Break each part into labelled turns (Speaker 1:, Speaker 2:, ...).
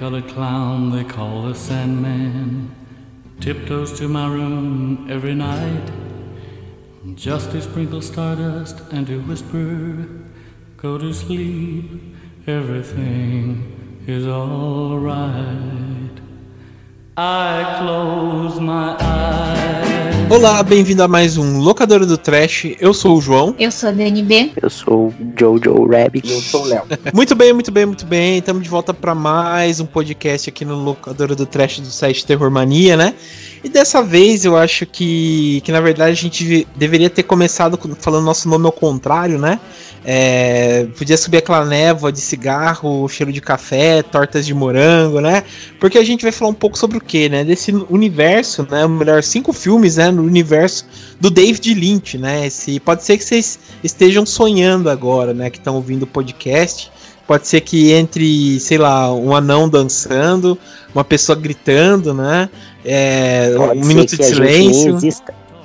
Speaker 1: Colored clown they call the Sandman. Tiptoes to my room every night. Just to sprinkle stardust and to whisper, Go to sleep, everything is alright.
Speaker 2: Olá, bem-vindo a mais um Locadora do Trash. Eu sou o João.
Speaker 3: Eu sou a Dani B.
Speaker 4: Eu sou o Jojo Rabbit.
Speaker 5: E eu sou o Léo.
Speaker 2: Muito bem, muito bem, muito bem. Estamos de volta para mais um podcast aqui no Locadora do Trash do site Terror Mania, né? E dessa vez eu acho que, que na verdade a gente deveria ter começado falando nosso nome ao contrário, né? É, podia subir aquela névoa de cigarro, cheiro de café, tortas de morango, né? Porque a gente vai falar um pouco sobre o que, né? Desse universo, né? Melhor, cinco filmes, né? No universo do David Lynch, né? Esse, pode ser que vocês estejam sonhando agora, né? Que estão ouvindo o podcast. Pode ser que entre, sei lá, um anão dançando, uma pessoa gritando, né? É, um minuto de silêncio.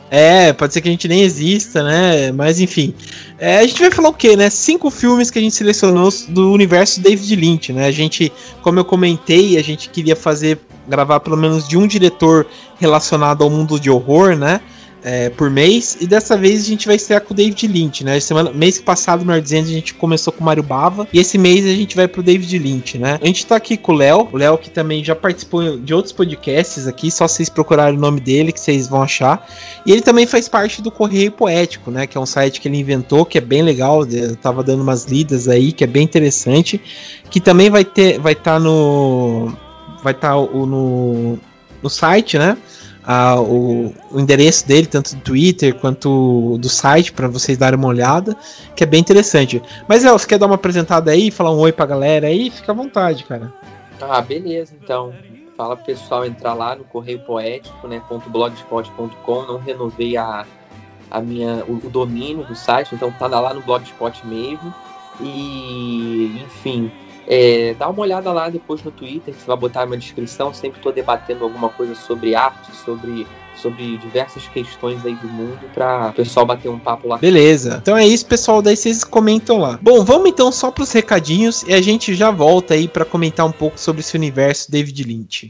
Speaker 2: É, pode ser que a gente nem exista, né? Mas enfim. É, a gente vai falar o quê, né? Cinco filmes que a gente selecionou do universo David Lynch, né? A gente, como eu comentei, a gente queria fazer, gravar pelo menos de um diretor relacionado ao mundo de horror, né? É, por mês. E dessa vez a gente vai estrear com o David Lynch, né? Semana, mês passado, melhor dizendo, a gente começou com o Mario Bava. E esse mês a gente vai pro David Lynch, né? A gente tá aqui com o Léo. O Léo que também já participou de outros podcasts aqui. Só vocês procurarem o nome dele que vocês vão achar. E ele também faz parte do Correio Poético, né? Que é um site que ele inventou, que é bem legal. Eu tava dando umas lidas aí, que é bem interessante. Que também vai ter, vai estar tá no, vai estar tá no, no site, né? A, o, o, endereço dele, tanto do Twitter quanto do site, para vocês darem uma olhada, que é bem interessante. Mas, El, você quer dar uma apresentada aí, falar um oi pra galera aí? Fica à vontade, cara.
Speaker 5: Ah, beleza, então. Fala pro pessoal entrar lá no Correio Poético, né, .blogspot.com, não renovei a, a minha, o, o domínio do site, então tá lá no Blogspot mesmo. E, enfim, é, dá uma olhada lá depois no Twitter, que você vai botar na descrição. Sempre estou debatendo alguma coisa sobre arte, sobre, sobre diversas questões aí do mundo, para o pessoal bater um papo lá.
Speaker 2: Beleza. Então é isso, pessoal. Daí vocês comentam lá. Bom, vamos então só para os recadinhos e a gente já volta aí para comentar um pouco sobre esse universo David Lynch.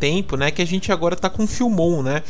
Speaker 2: tempo, né? Que a gente agora tá com Filmon, né?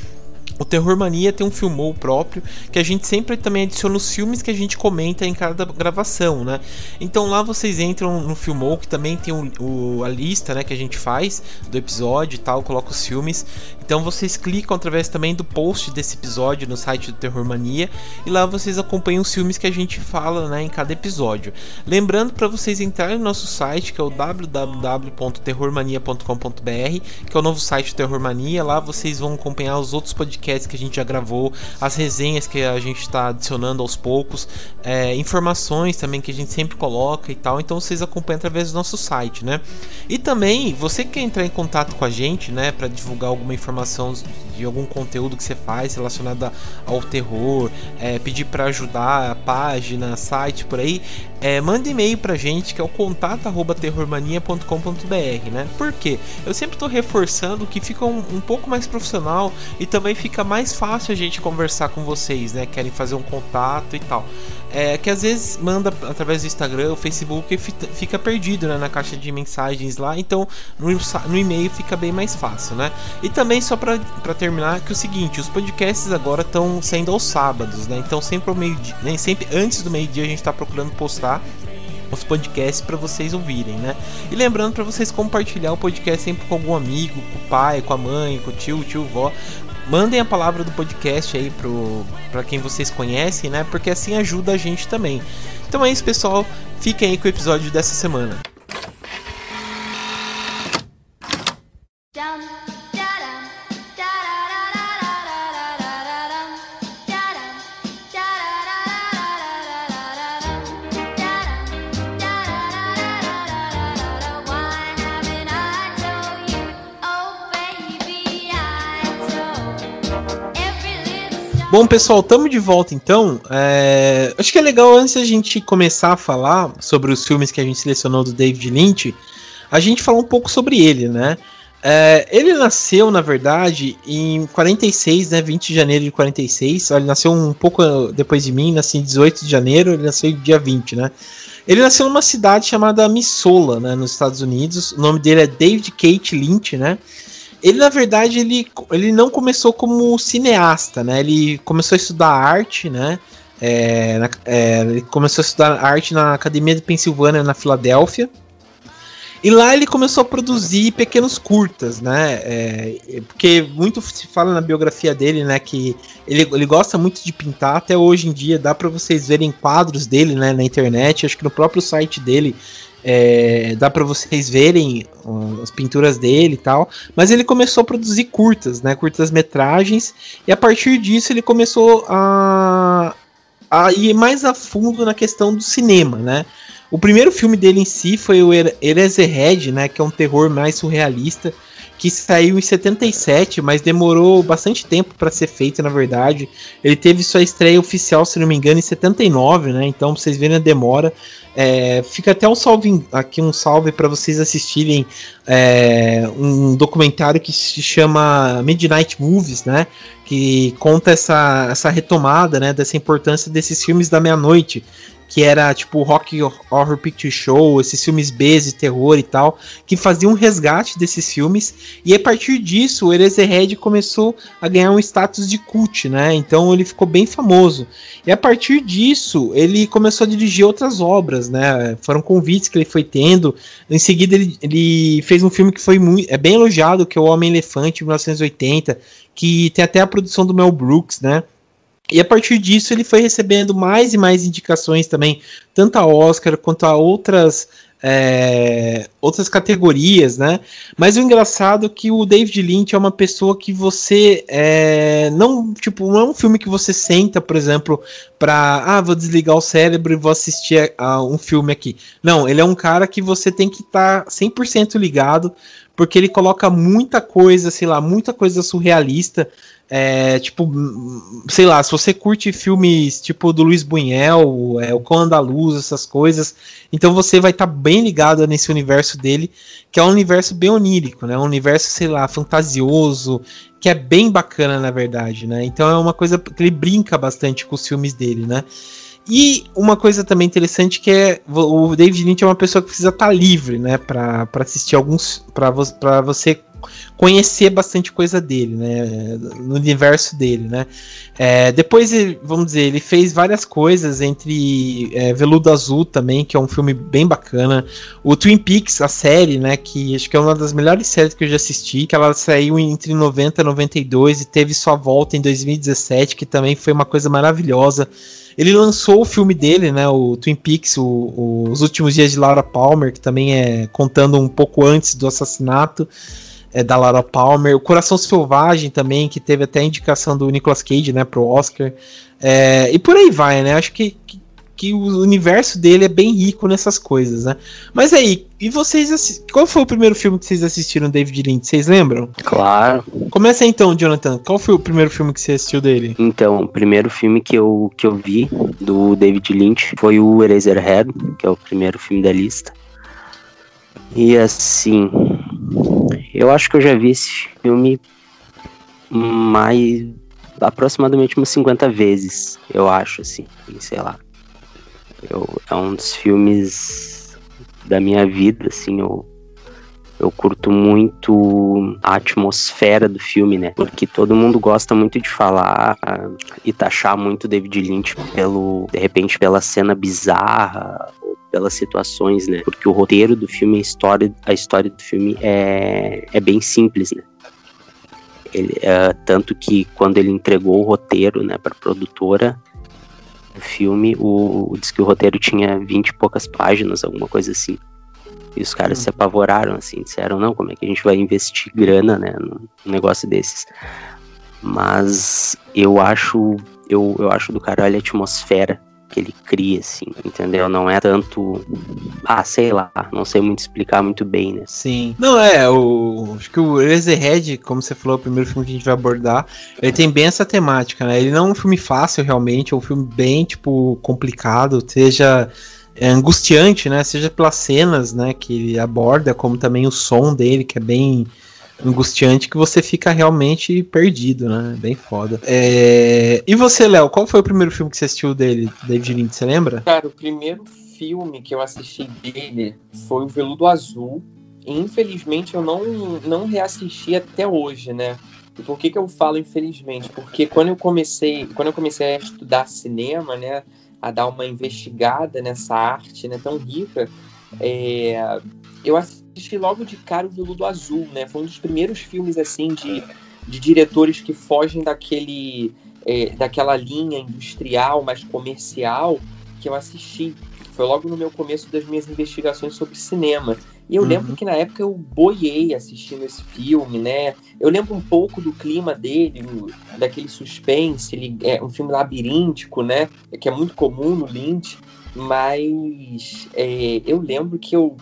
Speaker 2: O Terror Mania tem um filmou próprio que a gente sempre também adiciona os filmes que a gente comenta em cada gravação, né? Então lá vocês entram no filmou que também tem o, o, a lista, né, que a gente faz do episódio e tal, coloca os filmes. Então vocês clicam através também do post desse episódio no site do Terror Mania e lá vocês acompanham os filmes que a gente fala, né, em cada episódio. Lembrando para vocês entrarem no nosso site que é o www.terrormania.com.br, que é o novo site do Terror Mania. Lá vocês vão acompanhar os outros podcasts podcasts que a gente já gravou, as resenhas que a gente está adicionando aos poucos, é, informações também que a gente sempre coloca e tal. Então vocês acompanham através do nosso site, né? E também você que quer entrar em contato com a gente, né, para divulgar alguma informação de algum conteúdo que você faz relacionado ao terror, é, pedir para ajudar a página, site por aí, é, manda e-mail pra gente que é o contato@terrormania.com.br, né? Por quê? Eu sempre tô reforçando que fica um, um, pouco mais profissional e também fica mais fácil a gente conversar com vocês, né? Querem fazer um contato e tal. É que às vezes manda através do Instagram, o Facebook fica perdido né, na caixa de mensagens lá, então no, no e-mail fica bem mais fácil, né? E também só para terminar que é o seguinte, os podcasts agora estão saindo aos sábados, né? Então sempre ao meio-dia, nem sempre antes do meio-dia a gente está procurando postar os podcasts para vocês ouvirem, né? E lembrando para vocês compartilhar o podcast sempre com algum amigo, com o pai, com a mãe, com o tio, tio, vó. Mandem a palavra do podcast aí para quem vocês conhecem, né? Porque assim ajuda a gente também. Então é isso, pessoal. Fiquem aí com o episódio dessa semana. Bom, pessoal, estamos de volta então. É... Acho que é legal antes a gente começar a falar sobre os filmes que a gente selecionou do David Lynch, a gente falar um pouco sobre ele, né? É... Ele nasceu, na verdade, em 46, né? 20 de janeiro de 46. Ele nasceu um pouco depois de mim, nasci em 18 de janeiro, ele nasceu dia 20, né? Ele nasceu numa cidade chamada Missoula, né, nos Estados Unidos. O nome dele é David Kate Lynch, né? Ele, na verdade, ele, ele não começou como cineasta, né? Ele começou a estudar arte, né? É, na, é, ele começou a estudar arte na Academia de Pensilvânia, na Filadélfia. E lá ele começou a produzir pequenos curtas, né? É, porque muito se fala na biografia dele, né? Que ele, ele gosta muito de pintar. Até hoje em dia dá para vocês verem quadros dele, né? Na internet. Acho que no próprio site dele é, dá para vocês verem as pinturas dele e tal. Mas ele começou a produzir curtas, né? Curtas metragens. E a partir disso ele começou a, a ir mais a fundo na questão do cinema, né? O primeiro filme dele em si foi o Eraserhead, né? Que é um terror mais surrealista que saiu em 77, mas demorou bastante tempo para ser feito, na verdade. Ele teve sua estreia oficial, se não me engano, em 79, né? Então, vocês verem a demora. É, fica até um salve aqui um salve para vocês assistirem é, um documentário que se chama Midnight Movies, né? Que conta essa, essa retomada, né? Dessa importância desses filmes da meia-noite que era tipo Rock Horror Picture Show, esses filmes B de terror e tal, que faziam um resgate desses filmes, e a partir disso o Eraserhead começou a ganhar um status de cult, né? Então ele ficou bem famoso. E a partir disso ele começou a dirigir outras obras, né? Foram convites que ele foi tendo. Em seguida ele, ele fez um filme que foi muito, é bem elogiado, que é O Homem Elefante, 1980, que tem até a produção do Mel Brooks, né? E a partir disso ele foi recebendo mais e mais indicações também, tanto a Oscar quanto a outras é, outras categorias, né? Mas o engraçado é que o David Lynch é uma pessoa que você é, não, tipo, não é um filme que você senta, por exemplo, para ah, vou desligar o cérebro e vou assistir a, a um filme aqui. Não, ele é um cara que você tem que estar tá 100% ligado, porque ele coloca muita coisa, sei lá, muita coisa surrealista é, tipo, sei lá, se você curte filmes tipo do Luiz Buñuel, é, o Cão da Luz, essas coisas, então você vai estar tá bem ligado nesse universo dele, que é um universo bem onírico, né? Um universo, sei lá, fantasioso, que é bem bacana, na verdade, né? Então é uma coisa que ele brinca bastante com os filmes dele, né? E uma coisa também interessante que é o David Lynch é uma pessoa que precisa estar tá livre, né, para assistir alguns para vo você conhecer bastante coisa dele, né? No universo dele, né? É, depois, vamos dizer, ele fez várias coisas, entre é, Veludo Azul também, que é um filme bem bacana. O Twin Peaks, a série, né? Que acho que é uma das melhores séries que eu já assisti, que ela saiu entre 90 e 92 e teve sua volta em 2017, que também foi uma coisa maravilhosa. Ele lançou o filme dele, né? O Twin Peaks, o, o, Os Últimos Dias de Laura Palmer, que também é contando um pouco antes do assassinato é, da Laura Palmer, o Coração Selvagem também, que teve até a indicação do Nicolas Cage, né, pro Oscar, é, e por aí vai, né, acho que, que, que o universo dele é bem rico nessas coisas, né? Mas aí, e vocês qual foi o primeiro filme que vocês assistiram David Lynch? Vocês lembram?
Speaker 4: Claro.
Speaker 2: Começa então, Jonathan. Qual foi o primeiro filme que você assistiu dele?
Speaker 4: Então, o primeiro filme que eu, que eu vi do David Lynch foi o Eraserhead, que é o primeiro filme da lista. E assim, eu acho que eu já vi esse filme mais aproximadamente umas 50 vezes, eu acho, assim, sei lá. Eu, é um dos filmes da minha vida, assim, eu, eu curto muito a atmosfera do filme, né? Porque todo mundo gosta muito de falar e taxar muito David Lynch pelo, de repente, pela cena bizarra pelas situações, né? Porque o roteiro do filme, a história, a história do filme é, é bem simples, né? Ele, é, tanto que quando ele entregou o roteiro, né, para produtora do filme, o, diz que o roteiro tinha 20 e poucas páginas, alguma coisa assim. E os caras se apavoraram, assim, disseram, não, como é que a gente vai investir grana, né, num negócio desses. Mas eu acho, eu, eu acho do caralho a atmosfera que ele cria, assim, entendeu? Não é tanto, ah, sei lá, não sei muito explicar muito bem, né.
Speaker 2: Sim. Não, é, o. Acho que o Eraserhead, como você falou, é o primeiro filme que a gente vai abordar, ele tem bem essa temática, né? Ele não é um filme fácil, realmente, é um filme bem, tipo, complicado, seja é, angustiante, né? Seja pelas cenas, né, que ele aborda, como também o som dele, que é bem angustiante, que você fica realmente perdido, né? Bem foda. É... E você, Léo, qual foi o primeiro filme que você assistiu dele, David Lynch, você lembra?
Speaker 5: Cara, o primeiro filme que eu assisti dele foi o Veludo Azul. E, infelizmente eu não, não reassisti até hoje, né? E por que, que eu falo infelizmente? Porque quando eu comecei, quando eu comecei a estudar cinema, né? A dar uma investigada nessa arte né, tão rica, é, eu assisti logo de cara o Veludo Azul, né? Foi um dos primeiros filmes assim de, de diretores que fogem daquele é, daquela linha industrial, mais comercial que eu assisti. Foi logo no meu começo das minhas investigações sobre cinema. E eu
Speaker 2: Uhum.
Speaker 5: lembro que na época eu boiei assistindo esse filme, né? Eu lembro um pouco do clima dele, daquele suspense, ele é um filme labiríntico, né? Que é muito comum no Lynch, mas é, eu lembro que eu,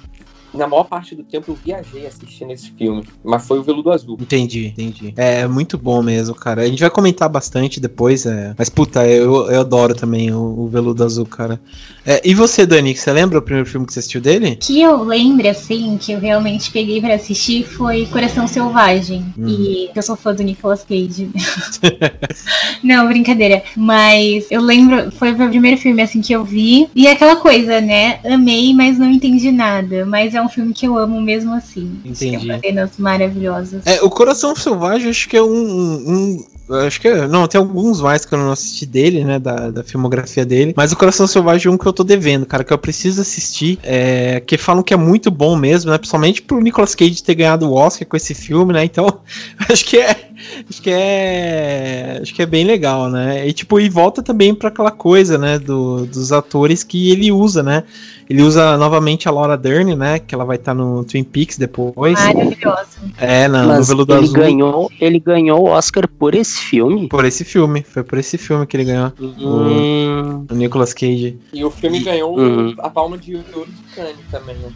Speaker 5: na maior parte do tempo, eu viajei assistindo esse filme. Mas foi o Veludo Azul.
Speaker 2: Entendi, entendi. É muito bom mesmo, cara. A gente vai comentar bastante depois, é. Mas puta, eu, eu adoro também o, o Veludo Azul, cara. É, e você, Dani, que você lembra o primeiro filme que você assistiu dele?
Speaker 3: que eu lembro, assim, que eu realmente peguei pra assistir foi Coração Selvagem.
Speaker 2: Uhum.
Speaker 3: E eu sou fã do Nicolas Cage. Não, brincadeira. Mas eu lembro, foi o primeiro filme, assim, que eu vi. E é aquela coisa, né? Amei, mas não entendi nada. Mas é um filme que eu amo mesmo assim.
Speaker 2: Entendi.
Speaker 3: Tem cenas maravilhosas.
Speaker 2: É, o Coração Selvagem, acho que é um. um- acho que. é- Não, tem alguns mais que eu não assisti dele, né? Da, da filmografia dele. Mas o Coração Selvagem é um que eu tô devendo, cara, que eu preciso assistir. É, que falam que é muito bom mesmo, né? Principalmente pro Nicolas Cage ter ganhado o Oscar com esse filme, né? Então, acho que é. Acho que é. Acho que é bem legal, né? E tipo, e volta também pra aquela coisa, né? Do, dos atores que ele usa, né? Ele usa novamente a Laura Dern, né? Que ela vai estar no Twin Peaks depois.
Speaker 3: Maravilhosa.
Speaker 2: É, na, no Veludo
Speaker 4: ele
Speaker 2: Azul.
Speaker 4: ganhou, ele ganhou o Oscar por esse filme.
Speaker 2: Por esse filme. Foi por esse filme que ele ganhou.
Speaker 4: Hum,
Speaker 2: O Nicolas Cage.
Speaker 5: E o filme ganhou
Speaker 4: Uhum.
Speaker 5: a palma de ouro de Cannes também, né?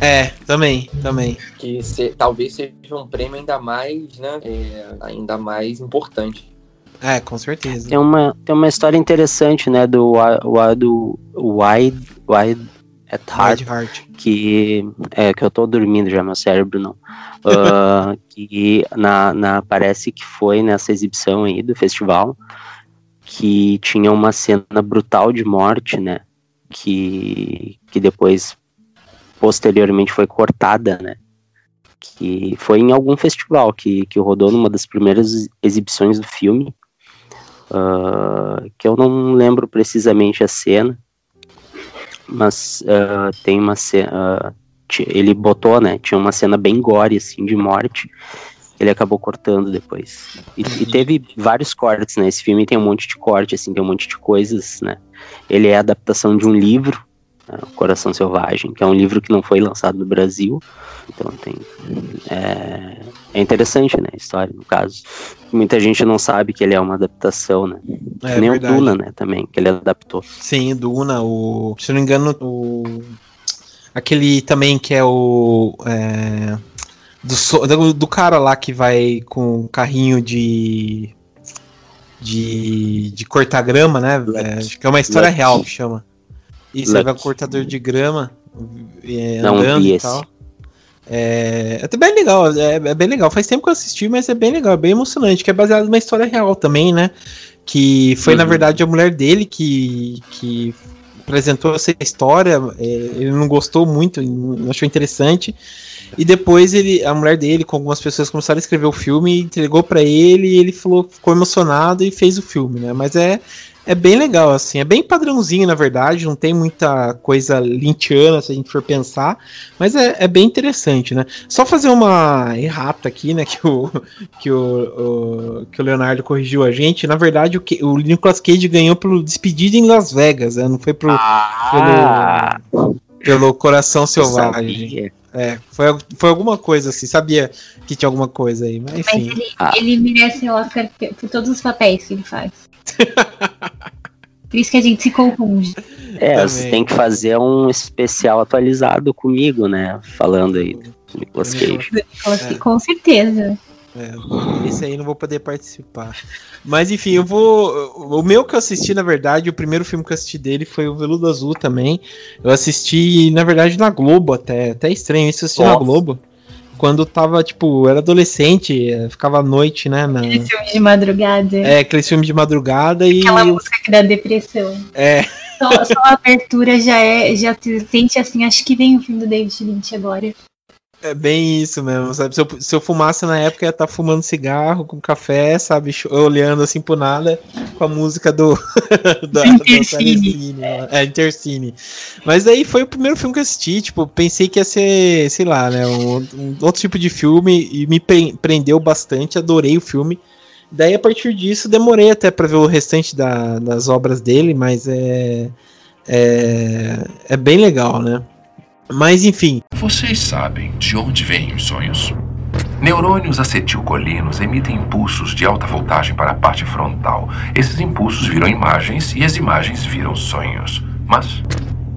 Speaker 2: É, também, também.
Speaker 5: Que se- talvez seja um prêmio ainda mais, né? é, ainda mais importante.
Speaker 2: É, com certeza.
Speaker 4: tem, uma, tem uma história interessante, né, do, do Wide, Wide at Heart,
Speaker 2: Hard Heart.
Speaker 4: que é que eu tô dormindo já, meu cérebro não. Ah, que na, na, parece que foi nessa exibição aí do festival que tinha uma cena brutal de morte, né? Que, que depois posteriormente foi cortada, né? Que foi em algum festival que, que rodou numa das primeiras exibições do filme. ah, que eu não lembro precisamente a cena, mas ah, tem uma cena. ti- ele botou, né? Tinha uma cena bem gore, assim, de morte. Ele acabou cortando depois. E, e teve vários cortes, né? Esse filme tem um monte de corte, assim, tem um monte de coisas, né? Ele é a adaptação de um livro Coração Selvagem, que é um livro que não foi lançado no Brasil. Então tem. É, é interessante, né? A história, no caso. Muita gente não sabe que ele é uma adaptação, né?
Speaker 2: É
Speaker 4: nem
Speaker 2: verdade.
Speaker 4: o Duna, né? Também, que ele adaptou.
Speaker 2: Sim, Duna, o. Se eu não me engano, o. Aquele também que é o. é, do, do, do cara lá que vai com um carrinho de. De, de cortar grama, né? É, acho que é uma história real que chama. Vai um
Speaker 4: Lux.
Speaker 2: cortador de grama é,
Speaker 4: Não
Speaker 2: andando e
Speaker 4: esse.
Speaker 2: tal. É, é até bem legal, é, é bem legal. Faz tempo que eu assisti, mas é bem legal, é bem emocionante, que é baseado numa história real também, né? Que foi, na
Speaker 4: Uhum.
Speaker 2: verdade, a mulher dele que, que apresentou essa história. é, ele não gostou muito, não achou interessante. E depois ele, a mulher dele, com algumas pessoas, começaram a escrever o filme, entregou pra ele e ele falou, ficou emocionado e fez o filme, né? Mas é, é bem legal, assim, é bem padrãozinho, na verdade, não tem muita coisa lintiana se a gente for pensar, mas é, é bem interessante, né? Só fazer uma errata aqui, né, que o, que o, o- que o Leonardo corrigiu a gente, na verdade o, que, o Nicolas Cage ganhou pelo Despedida em Las Vegas, né? Não foi pro,
Speaker 4: Ah,
Speaker 2: pelo Coração
Speaker 4: eu
Speaker 2: Selvagem. É, foi, foi alguma coisa assim, sabia que tinha alguma coisa aí, mas
Speaker 3: Mas
Speaker 2: enfim.
Speaker 3: ele,
Speaker 4: Ah.
Speaker 3: ele merece o Oscar por todos os papéis que ele faz. Por isso que a gente se confunde.
Speaker 4: É,
Speaker 2: Também.
Speaker 4: você tem que fazer um especial atualizado comigo, né? Falando aí do Nicolas Cage.
Speaker 2: É.
Speaker 3: Com certeza.
Speaker 2: É, esse aí não vou poder participar. Mas enfim, eu vou. O meu que eu assisti, na verdade, o primeiro filme que eu assisti dele foi o Veludo Azul também. Eu assisti, na verdade, na Globo até. Até estranho isso, eu assisti na. Globo. Quando tava, tipo, era adolescente, eh, ficava à noite, né? Na...
Speaker 3: Aquele filme de madrugada.
Speaker 2: É, aqueles filmes de madrugada e.
Speaker 3: Aquela música que dá depressão.
Speaker 2: É,
Speaker 3: Só, só a abertura já é. Já se sente assim, acho que vem o fim do David Lynch agora.
Speaker 2: É bem isso mesmo, sabe? Se eu, se eu fumasse na época, eu ia estar fumando cigarro com café, sabe? Olhando assim pro nada com a música do. da, da
Speaker 3: Intercine.
Speaker 2: Telecine, lá. É, Intercine. Mas daí foi o primeiro filme que eu assisti, tipo, pensei que ia ser, sei lá, né? Um, um outro tipo de filme e me pre- prendeu bastante, adorei o filme. Daí a partir disso demorei até pra ver o restante da- das obras dele, mas é, é. É bem legal, né? Mas enfim,
Speaker 6: Vocês sabem de onde vêm os sonhos? Neurônios acetilcolinos emitem impulsos de alta voltagem para a parte frontal. Esses impulsos viram imagens e as imagens viram sonhos. Mas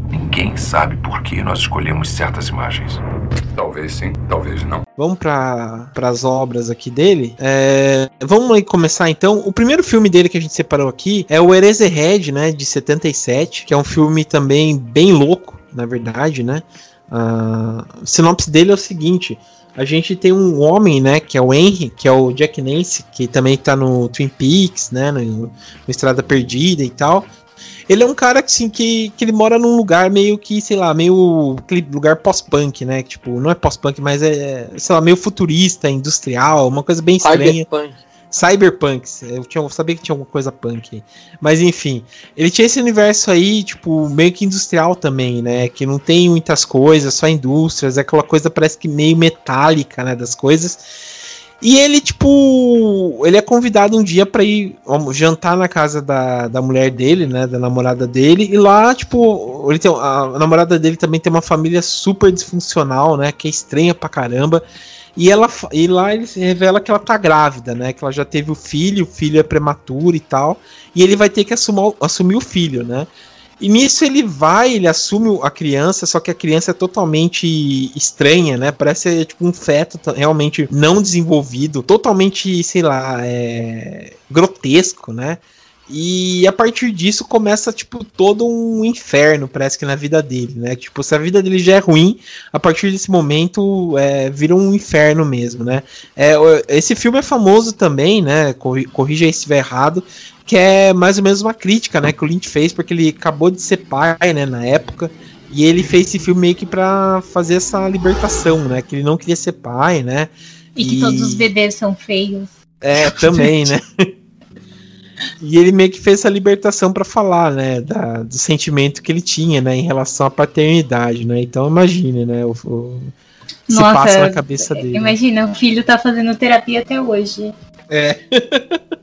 Speaker 6: ninguém sabe por que nós escolhemos certas imagens. Talvez sim, talvez não.
Speaker 2: Vamos para as obras aqui dele. É, vamos aí começar então. O primeiro filme dele que a gente separou aqui é o Eraserhead, né, de 77, que é um filme também bem louco, na verdade, né? A sinopse dele é o seguinte: a gente tem um homem, né, que é o Henry, que é o Jack Nance, que também tá no Twin Peaks, né, no, no Estrada Perdida e tal. Ele é um cara que, assim, que, que ele mora num lugar meio que, sei lá, meio lugar pós-punk, né? Tipo, não é pós-punk, mas é, sei lá, meio futurista, industrial, uma coisa bem estranha.
Speaker 5: Cyberpunk.
Speaker 2: Cyberpunk. Eu, tinha, eu sabia que tinha alguma coisa punk aí. Mas enfim, ele tinha esse universo aí, tipo, meio que industrial também, né? Que não tem muitas coisas, só indústrias, é aquela coisa parece que meio metálica, né? Das coisas. E ele, tipo, ele é convidado um dia pra ir jantar na casa da, da mulher dele, né? Da namorada dele. E lá, tipo, ele tem, a, a namorada dele também tem uma família super disfuncional, né? Que é estranha pra caramba. E, ela, e lá ele revela que ela tá grávida, né? Que ela já teve o filho, o filho é prematuro e tal. E ele vai ter que assumar, assumir o filho, né? E nisso ele vai, ele assume a criança, só que a criança é totalmente estranha, né? Parece tipo um feto realmente não desenvolvido, totalmente, sei lá, é, grotesco, né? E a partir disso começa, tipo, todo um inferno, parece que na vida dele, né? Tipo, se a vida dele já é ruim, a partir desse momento é, vira um inferno mesmo, né? É, esse filme é famoso também, né? Corri- Corrija aí se estiver errado, que é mais ou menos uma crítica, né? Que o Lynch fez, porque ele acabou de ser pai, né? Na época. E ele fez esse filme meio que pra fazer essa libertação, né? Que ele não queria ser pai, né?
Speaker 3: E que
Speaker 2: E-
Speaker 3: todos os bebês são feios.
Speaker 2: É, também, né? E ele meio que fez essa libertação pra falar, né, da- do sentimento que ele tinha, né, em relação à paternidade, né? Então imagine, né, o, o se
Speaker 3: Nossa,
Speaker 2: passa na cabeça dele.
Speaker 3: Imagina, o filho tá fazendo terapia até hoje.
Speaker 2: É.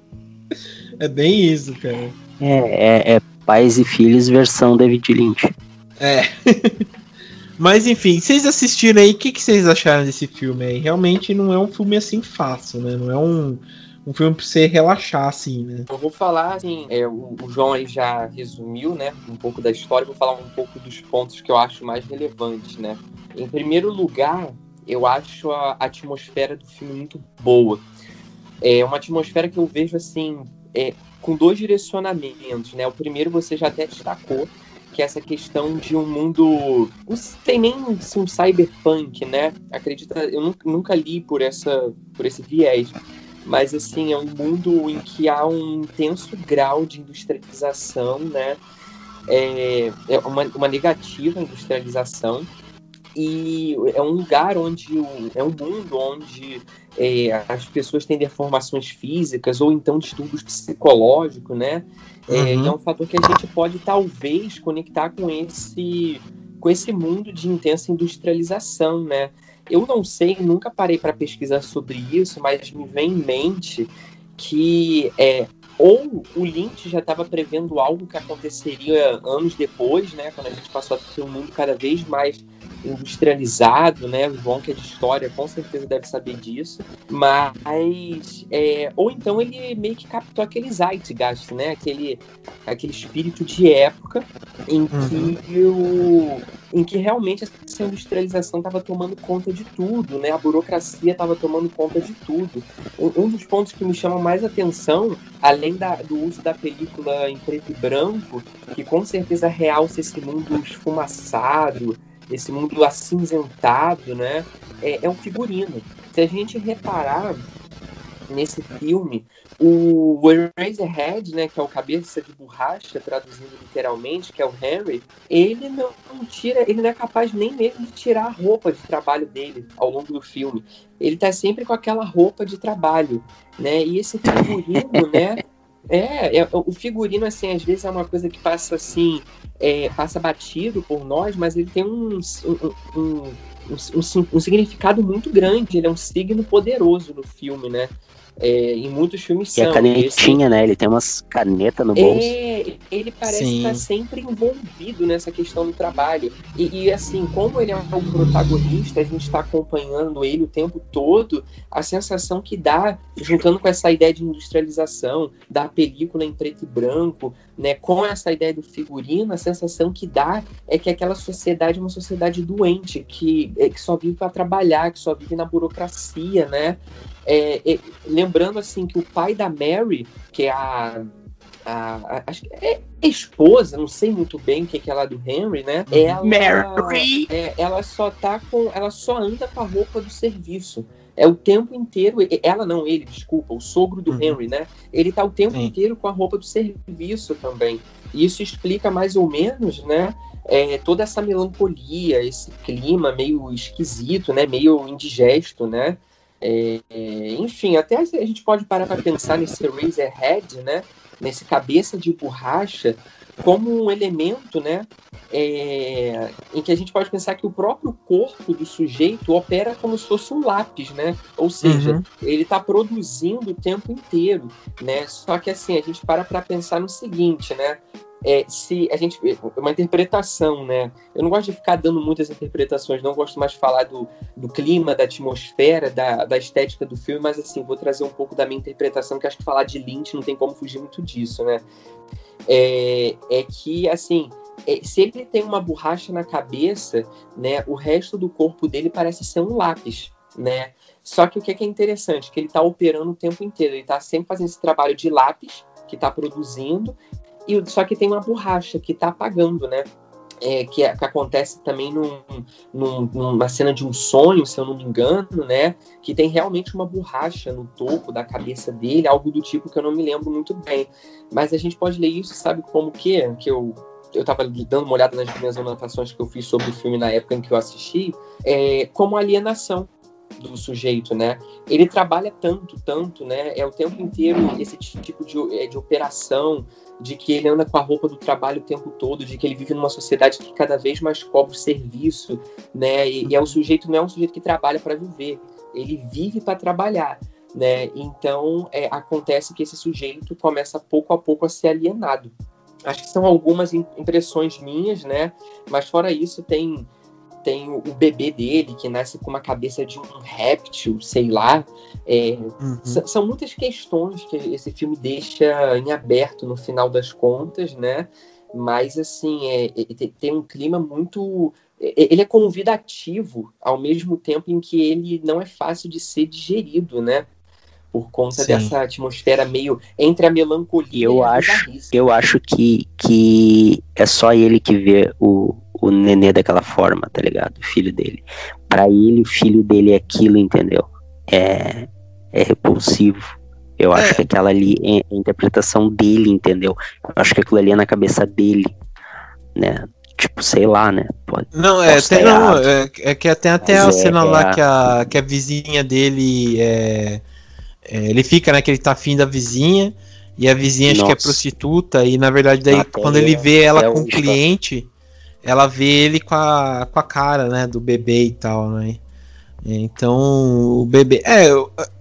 Speaker 2: é bem isso, cara.
Speaker 4: É, é, é pais e filhos versão David Lynch.
Speaker 2: É. Mas enfim, vocês assistiram aí, o que, que vocês acharam desse filme aí? Realmente não é um filme assim fácil, né? Não é um, um filme pra você relaxar, assim, né?
Speaker 5: Eu vou falar, assim, é, o, o, João aí já resumiu, né, um pouco da história, vou falar um pouco dos pontos que eu acho mais relevantes, né? Em primeiro lugar, eu acho a atmosfera do filme muito boa. É uma atmosfera que eu vejo, assim, é, com dois direcionamentos, né? O primeiro você já até destacou, que é essa questão de um mundo. Não tem nem assim, um cyberpunk, né? Acredita, eu nunca li por, essa, por esse viés. Mas assim, é um mundo em que há um intenso grau de industrialização, né? É, é uma, uma negativa industrialização e é um lugar onde é um mundo onde é, as pessoas têm deformações físicas ou então distúrbios psicológicos, né? É, uhum. é um fator que a gente pode talvez conectar com esse com esse mundo de intensa industrialização, né? Eu não sei, nunca parei para pesquisar sobre isso, mas me vem em mente que é, ou o Lynch já estava prevendo algo que aconteceria anos depois, né, quando a gente passou a ter um mundo cada vez mais industrializado, né? O João, que é de história, com certeza deve saber disso. Mas. É, ou então ele meio que captou aquele zeitgeist, né? Aquele, aquele espírito de época em uhum. que o em que realmente essa industrialização estava tomando conta de tudo, né? A burocracia estava tomando conta de tudo. Um, dos pontos que me chama mais atenção, além da, do uso da película em preto e branco, que com certeza realça esse mundo esfumaçado, esse mundo acinzentado, né? É, é um figurino. Se a gente reparar nesse filme, o Eraserhead, né, que é o cabeça de borracha, traduzindo literalmente, que é o Henry, ele não, tira, ele não é capaz nem mesmo de tirar a roupa de trabalho dele ao longo do filme. Ele tá sempre com aquela roupa de trabalho, né? E esse figurino, né, é, é, o figurino, assim, às vezes é uma coisa que passa assim, é, passa batido por nós, mas ele tem um, um, um, um, um significado muito grande, ele é um signo poderoso no filme, né? É, em muitos filmes
Speaker 4: e são. E a canetinha, esse... né? Ele tem umas canetas no bolso.
Speaker 5: É, ele parece Sim. estar sempre envolvido nessa questão do trabalho. E, e, assim, como ele é um protagonista, a gente está acompanhando ele o tempo todo, a sensação que dá, juntando com essa ideia de industrialização, da película em preto e branco, né, com essa ideia do figurino, a sensação que dá é que aquela sociedade é uma sociedade doente, que, é, que só vive para trabalhar, que só vive na burocracia, né? É, é, lembrando assim que o pai da Mary, que é a, a, a acho que é esposa, não sei muito bem o que é ela do Henry, né? Uhum. Ela, Mary, é, ela só tá com, ela só anda com a roupa do serviço. É o tempo inteiro, ela não, ele, desculpa, o sogro do uhum. Henry, né? Ele tá o tempo Sim. inteiro com a roupa do serviço também. E isso explica mais ou menos, né? É, toda essa melancolia, esse clima meio esquisito, né? Meio indigesto, né? É, enfim, até a gente pode parar para pensar nesse Razorhead, né? Nesse cabeça de borracha, como um elemento, né? É, em que a gente pode pensar que o próprio corpo do sujeito opera como se fosse um lápis, né? Ou seja, uhum. ele está produzindo o tempo inteiro, né? Só que assim, a gente para para pensar no seguinte, né? É, se a gente. Uma interpretação, né? Eu não gosto de ficar dando muitas interpretações, não gosto mais de falar do, do clima, da atmosfera, da, da estética do filme, mas assim, vou trazer um pouco da minha interpretação, que acho que falar de Lynch não tem como fugir muito disso, né? É, é que, assim, é, se ele tem uma borracha na cabeça, né, o resto do corpo dele parece ser um lápis, né? Só que o que é, que é interessante, que ele está operando o tempo inteiro, ele está sempre fazendo esse trabalho de lápis, que está produzindo, e só que tem uma borracha que está apagando, né? É, que, é, que, acontece também num, num, numa cena de um sonho, se eu não me engano, né? Que tem realmente uma borracha no topo da cabeça dele, algo do tipo que eu não me lembro muito bem. Mas a gente pode ler isso, sabe como que? Que eu eu estava dando uma olhada nas minhas anotações que eu fiz sobre o filme na época em que eu assisti, é, como alienação do sujeito, né? Ele trabalha tanto, tanto, né? É o tempo inteiro esse tipo de, é, de operação, de que ele anda com a roupa do trabalho o tempo todo, de que ele vive numa sociedade que cada vez mais cobra o serviço, né? E, e é o sujeito não é um sujeito que trabalha para viver, ele vive para trabalhar, né? Então é, acontece que esse sujeito começa pouco a pouco a ser alienado. acho que são algumas impressões minhas, né? Mas fora isso, tem tem o, bebê dele que nasce com uma cabeça de um réptil, sei lá. É, uhum. São muitas questões que esse filme deixa em aberto no final das contas, né? Mas assim, é, é, tem um clima muito. Ele é convidativo ao mesmo tempo em que ele não é fácil de ser digerido, né? por conta Sim. dessa atmosfera meio entre a melancolia
Speaker 4: eu
Speaker 5: e a
Speaker 4: acho eu acho que, que é só ele que vê o, o nenê daquela forma tá ligado o filho dele para ele o filho dele é aquilo entendeu é é repulsivo eu acho é. que aquela ali é a interpretação dele entendeu eu acho que aquilo ali é na cabeça dele né tipo, sei lá, né?
Speaker 2: Pode, não, é, tem, não é, é, que tem até a é, cena lá é. que a, que a vizinha dele é, é, ele fica, né, que ele tá afim da vizinha, e a vizinha Nossa. acho que é prostituta, e na verdade daí Até quando ele vê ela com o cliente, ela vê ele com a, com a cara, né, do bebê e tal, né? Então, o bebê. É,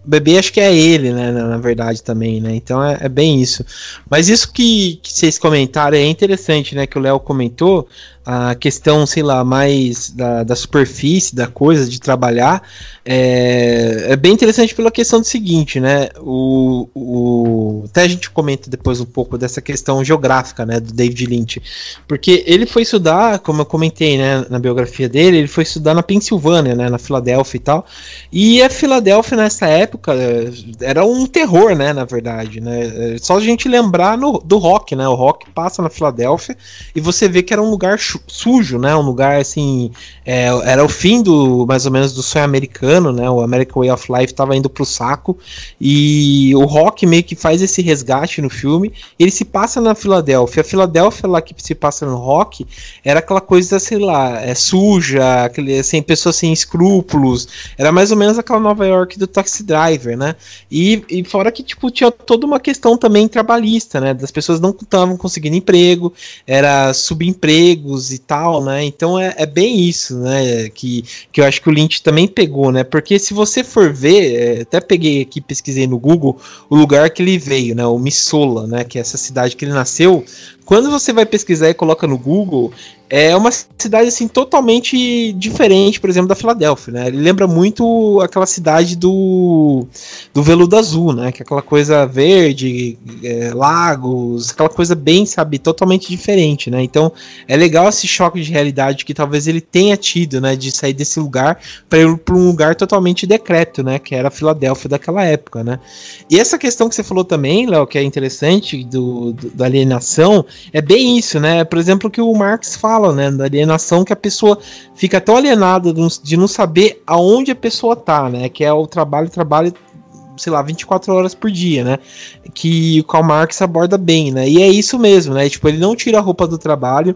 Speaker 2: bebê acho que é ele, né? Na, verdade, também, né? Então é, é bem isso. Mas isso que, que, vocês comentaram é interessante, né? Que o Léo comentou a questão, sei lá, mais da, da superfície da coisa, de trabalhar, é, é, bem interessante pela questão do seguinte, né? O, o, até a gente comenta depois um pouco dessa questão geográfica, né, do David Lynch, porque ele foi estudar, como eu comentei, né, na biografia dele, ele foi estudar na Pensilvânia, né, na Filadélfia e tal, e a Filadélfia nessa época era um terror, né, na verdade, né? Só a gente lembrar no, do rock, né? O rock passa na Filadélfia e você vê que era um lugar sujo, né? Um lugar assim. É, era o fim do mais ou menos do sonho americano, né? O American Way of Life estava indo pro saco. E o rock meio que faz esse resgate no filme. ele se passa na Filadélfia. A Filadélfia lá que se passa no rock era aquela coisa, sei lá, é, suja, aquele, assim, pessoas sem escrúpulos. Era mais ou menos aquela Nova York do Taxi Driver, né? E, e fora que, tipo, tinha toda uma questão também trabalhista, né? Das pessoas não estavam conseguindo emprego, era subempregos e tal, né? Então é, é, bem isso, né? Que, que eu acho que o Lynch também pegou, né? Porque se você for ver, é, até peguei aqui, pesquisei no Google o lugar que ele veio, né? O Missoula, né? Que é essa cidade que ele nasceu. Quando você vai pesquisar e coloca no Google, é uma cidade assim totalmente diferente, por exemplo, da Filadélfia, né? Ele lembra muito aquela cidade do, do Veludo Azul, né? Que é aquela coisa verde, é, lagos, aquela coisa bem, sabe, totalmente diferente, né? Então é legal esse choque de realidade que talvez ele tenha tido, né? De sair desse lugar para ir para um lugar totalmente decreto, né? Que era a Filadélfia daquela época, né? E essa questão que você falou também, Léo, que é interessante do, do da alienação, é bem isso, né? Por exemplo, que o Marx fala fala, né, da alienação que a pessoa fica tão alienada de não saber aonde a pessoa tá, né, que é o trabalho, trabalho sei lá, 24 horas por dia, né? Que o Karl Marx aborda bem, né? E é isso mesmo, né? Tipo, ele não tira a roupa do trabalho.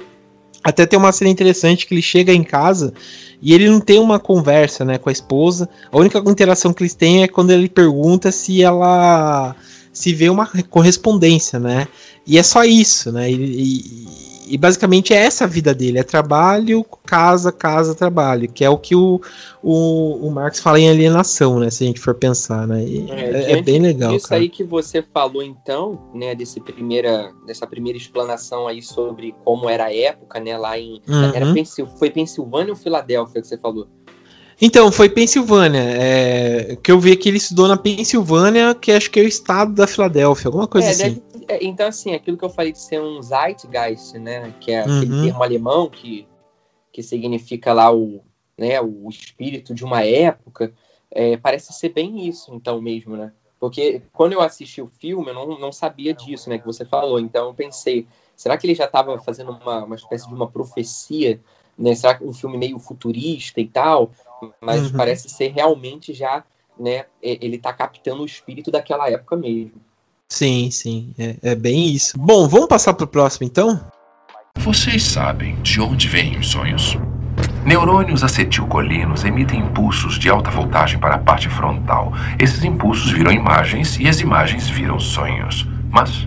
Speaker 2: Até tem uma cena interessante que ele chega em casa e ele não tem uma conversa, né, com a esposa. A única interação que eles têm é quando ele pergunta se ela se vê uma correspondência, né? E é só isso, né? E, e, e basicamente é essa a vida dele: é trabalho, casa, casa, trabalho, que é o que o, o, o Marx fala em alienação, né? Se a gente for pensar, né?
Speaker 5: É, é, bem legal. Isso aí que você falou, então, né? Desse primeira, dessa primeira explanação aí sobre como era a época, né? Lá em. Uhum. Era Pensil, foi Pensilvânia ou Filadélfia que você falou?
Speaker 2: Então, foi Pensilvânia. É, que eu vi que ele estudou na Pensilvânia, que acho que é o estado da Filadélfia, alguma coisa é, assim. Deve,
Speaker 5: é, então, assim, aquilo que eu falei de ser um Zeitgeist, né? Que é aquele uhum. termo alemão que, que significa lá o, né, o espírito de uma época. É, parece ser bem isso, então, mesmo, né? Porque quando eu assisti o filme, eu não, não sabia disso, né? Que você falou. Então, eu pensei, será que ele já estava fazendo uma, uma espécie de uma profecia? Né? Será que um filme meio futurista e tal? Mas uhum. parece ser realmente já, né? Ele está captando o espírito daquela época mesmo.
Speaker 2: Sim, sim, é, é bem isso. Bom, vamos passar para o próximo então?
Speaker 6: Vocês sabem de onde vêm os sonhos? Neurônios acetilcolinos emitem impulsos de alta voltagem para a parte frontal. Esses impulsos viram imagens e as imagens viram sonhos. Mas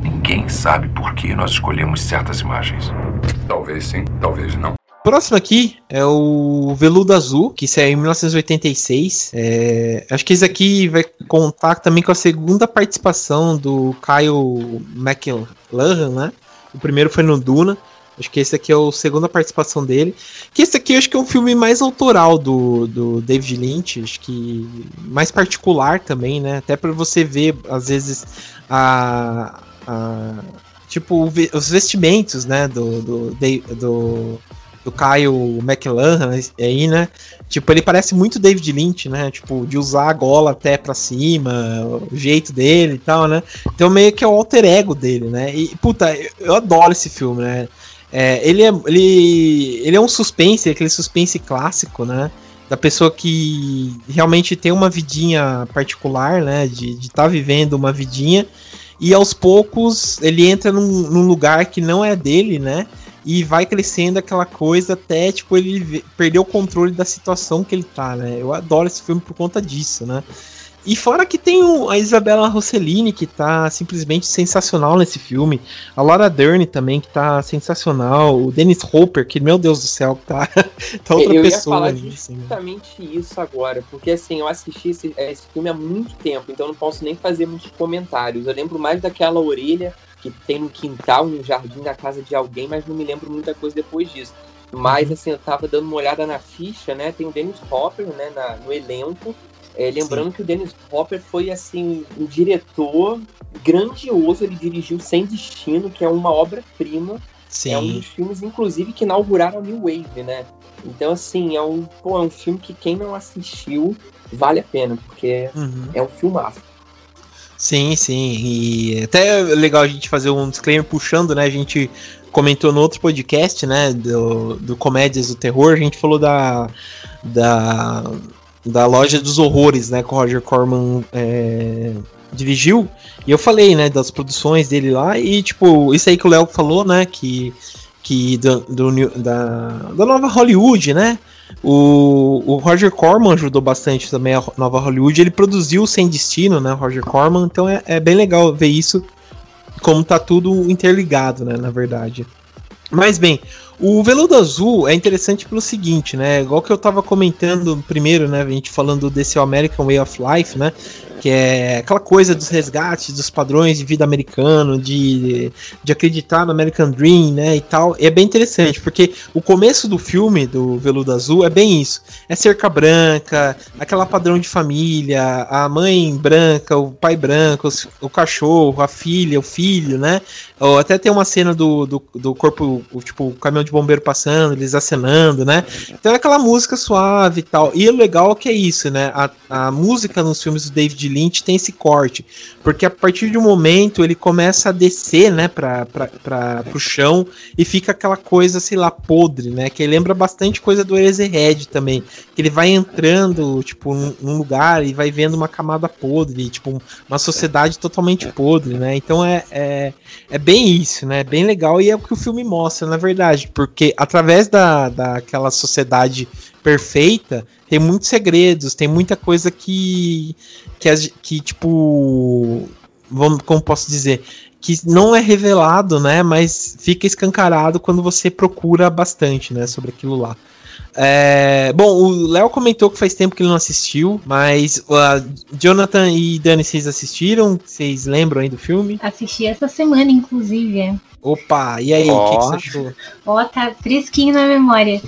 Speaker 6: ninguém sabe por que nós escolhemos certas imagens. Talvez sim, talvez não.
Speaker 2: Próximo aqui é o Veludo Azul, que saiu em 1986. É, acho que esse aqui vai contar também com a segunda participação do Kyle McLaren, né? O primeiro foi no Duna. Acho que esse aqui é a segunda participação dele. Que esse aqui acho que é um filme mais autoral do, do David Lynch, acho que mais particular também, né? Até para você ver, às vezes, a, a tipo, os vestimentos, né, do, do, do, do Kyle McLachlan aí, né? Tipo, ele parece muito David Lynch, né? Tipo, de usar a gola até pra cima, o jeito dele e tal, né? Então meio que é o alter ego dele, né? E, puta, eu adoro esse filme, né? É, ele, é, ele, ele é um suspense, aquele suspense clássico, né? Da pessoa que realmente tem uma vidinha particular, né? De estar tá vivendo uma vidinha. E aos poucos ele entra num, num, lugar que não é dele, né? E vai crescendo aquela coisa até, tipo, ele perder o controle da situação que ele tá, né? Eu adoro esse filme por conta disso, né? E fora que tem o, a Isabella Rossellini, que tá simplesmente sensacional nesse filme. A Laura Dern também, que tá sensacional. O Dennis Hopper, que, meu Deus do céu, tá, tá outra
Speaker 5: eu
Speaker 2: pessoa.
Speaker 5: Eu ia falar ali, justamente assim, isso agora, porque assim, eu assisti esse, esse filme há muito tempo, então não posso nem fazer muitos comentários. Eu lembro mais daquela orelha que tem no quintal, no jardim da casa de alguém, mas não me lembro muita coisa depois disso. Mas, uhum. assim, eu tava dando uma olhada na ficha, né? Tem o Dennis Hopper, né, na, no elenco. É, lembrando Sim. que o Dennis Hopper foi assim um diretor grandioso, ele dirigiu Sem Destino, que é uma obra-prima. É um dos filmes, inclusive, que inauguraram a New Wave, né? Então, assim, é um, pô, é um filme que quem não assistiu vale a pena, porque uhum. é um filmaço.
Speaker 2: Sim, sim. E até é legal a gente fazer um disclaimer puxando, né? A gente comentou no outro podcast, né? Do, do Comédias do Terror, a gente falou da. da da loja dos horrores, né, que o Roger Corman é, dirigiu. E eu falei, né, das produções dele lá e tipo, isso aí que o Léo falou, né, que que do, do, da, da nova Hollywood, né? O, o Roger Corman ajudou bastante também a nova Hollywood. Ele produziu Sem Destino, né? Roger Corman. Então é, é bem legal ver isso, como tá tudo interligado, né? Na verdade. Mas bem, o veludo azul é interessante pelo seguinte, né? Igual que eu tava comentando primeiro, né? A gente falando desse American Way of Life, né? Que é aquela coisa dos resgates, dos padrões de vida americano, de, de acreditar no American Dream, né, e tal. E é bem interessante, porque o começo do filme, do Veludo Azul, é bem isso. É cerca branca, aquela padrão de família, a mãe branca, o pai branco, o cachorro, a filha, o filho, né? Ou até tem uma cena do, do, do corpo, o, tipo, o caminhão de bombeiro passando, eles acenando, né? Então é aquela música suave e tal. E o legal é que é isso, né? A, a música nos filmes do David Lynch tem esse corte, porque a partir de um momento ele começa a descer, né, para o chão e fica aquela coisa, sei lá, podre, né, que lembra bastante coisa do Eraserhead também, que ele vai entrando, tipo, num, lugar e vai vendo uma camada podre, tipo, uma sociedade totalmente podre, né, então é, é, é bem isso, né, bem legal e é o que o filme mostra, na verdade, porque através da, daquela sociedade perfeita, tem muitos segredos, tem muita coisa que que, que tipo, vamos, como posso dizer, que não é revelado, né, mas fica escancarado quando você procura bastante, né, sobre aquilo lá. É, bom, o Léo comentou que faz tempo que ele não assistiu, mas uh, Jonathan e Dani, vocês assistiram? Vocês lembram aí do filme?
Speaker 3: Assisti essa semana, inclusive.
Speaker 2: Opa, e aí, o oh. que, que, você achou?
Speaker 3: Ó, oh, tá fresquinho na memória.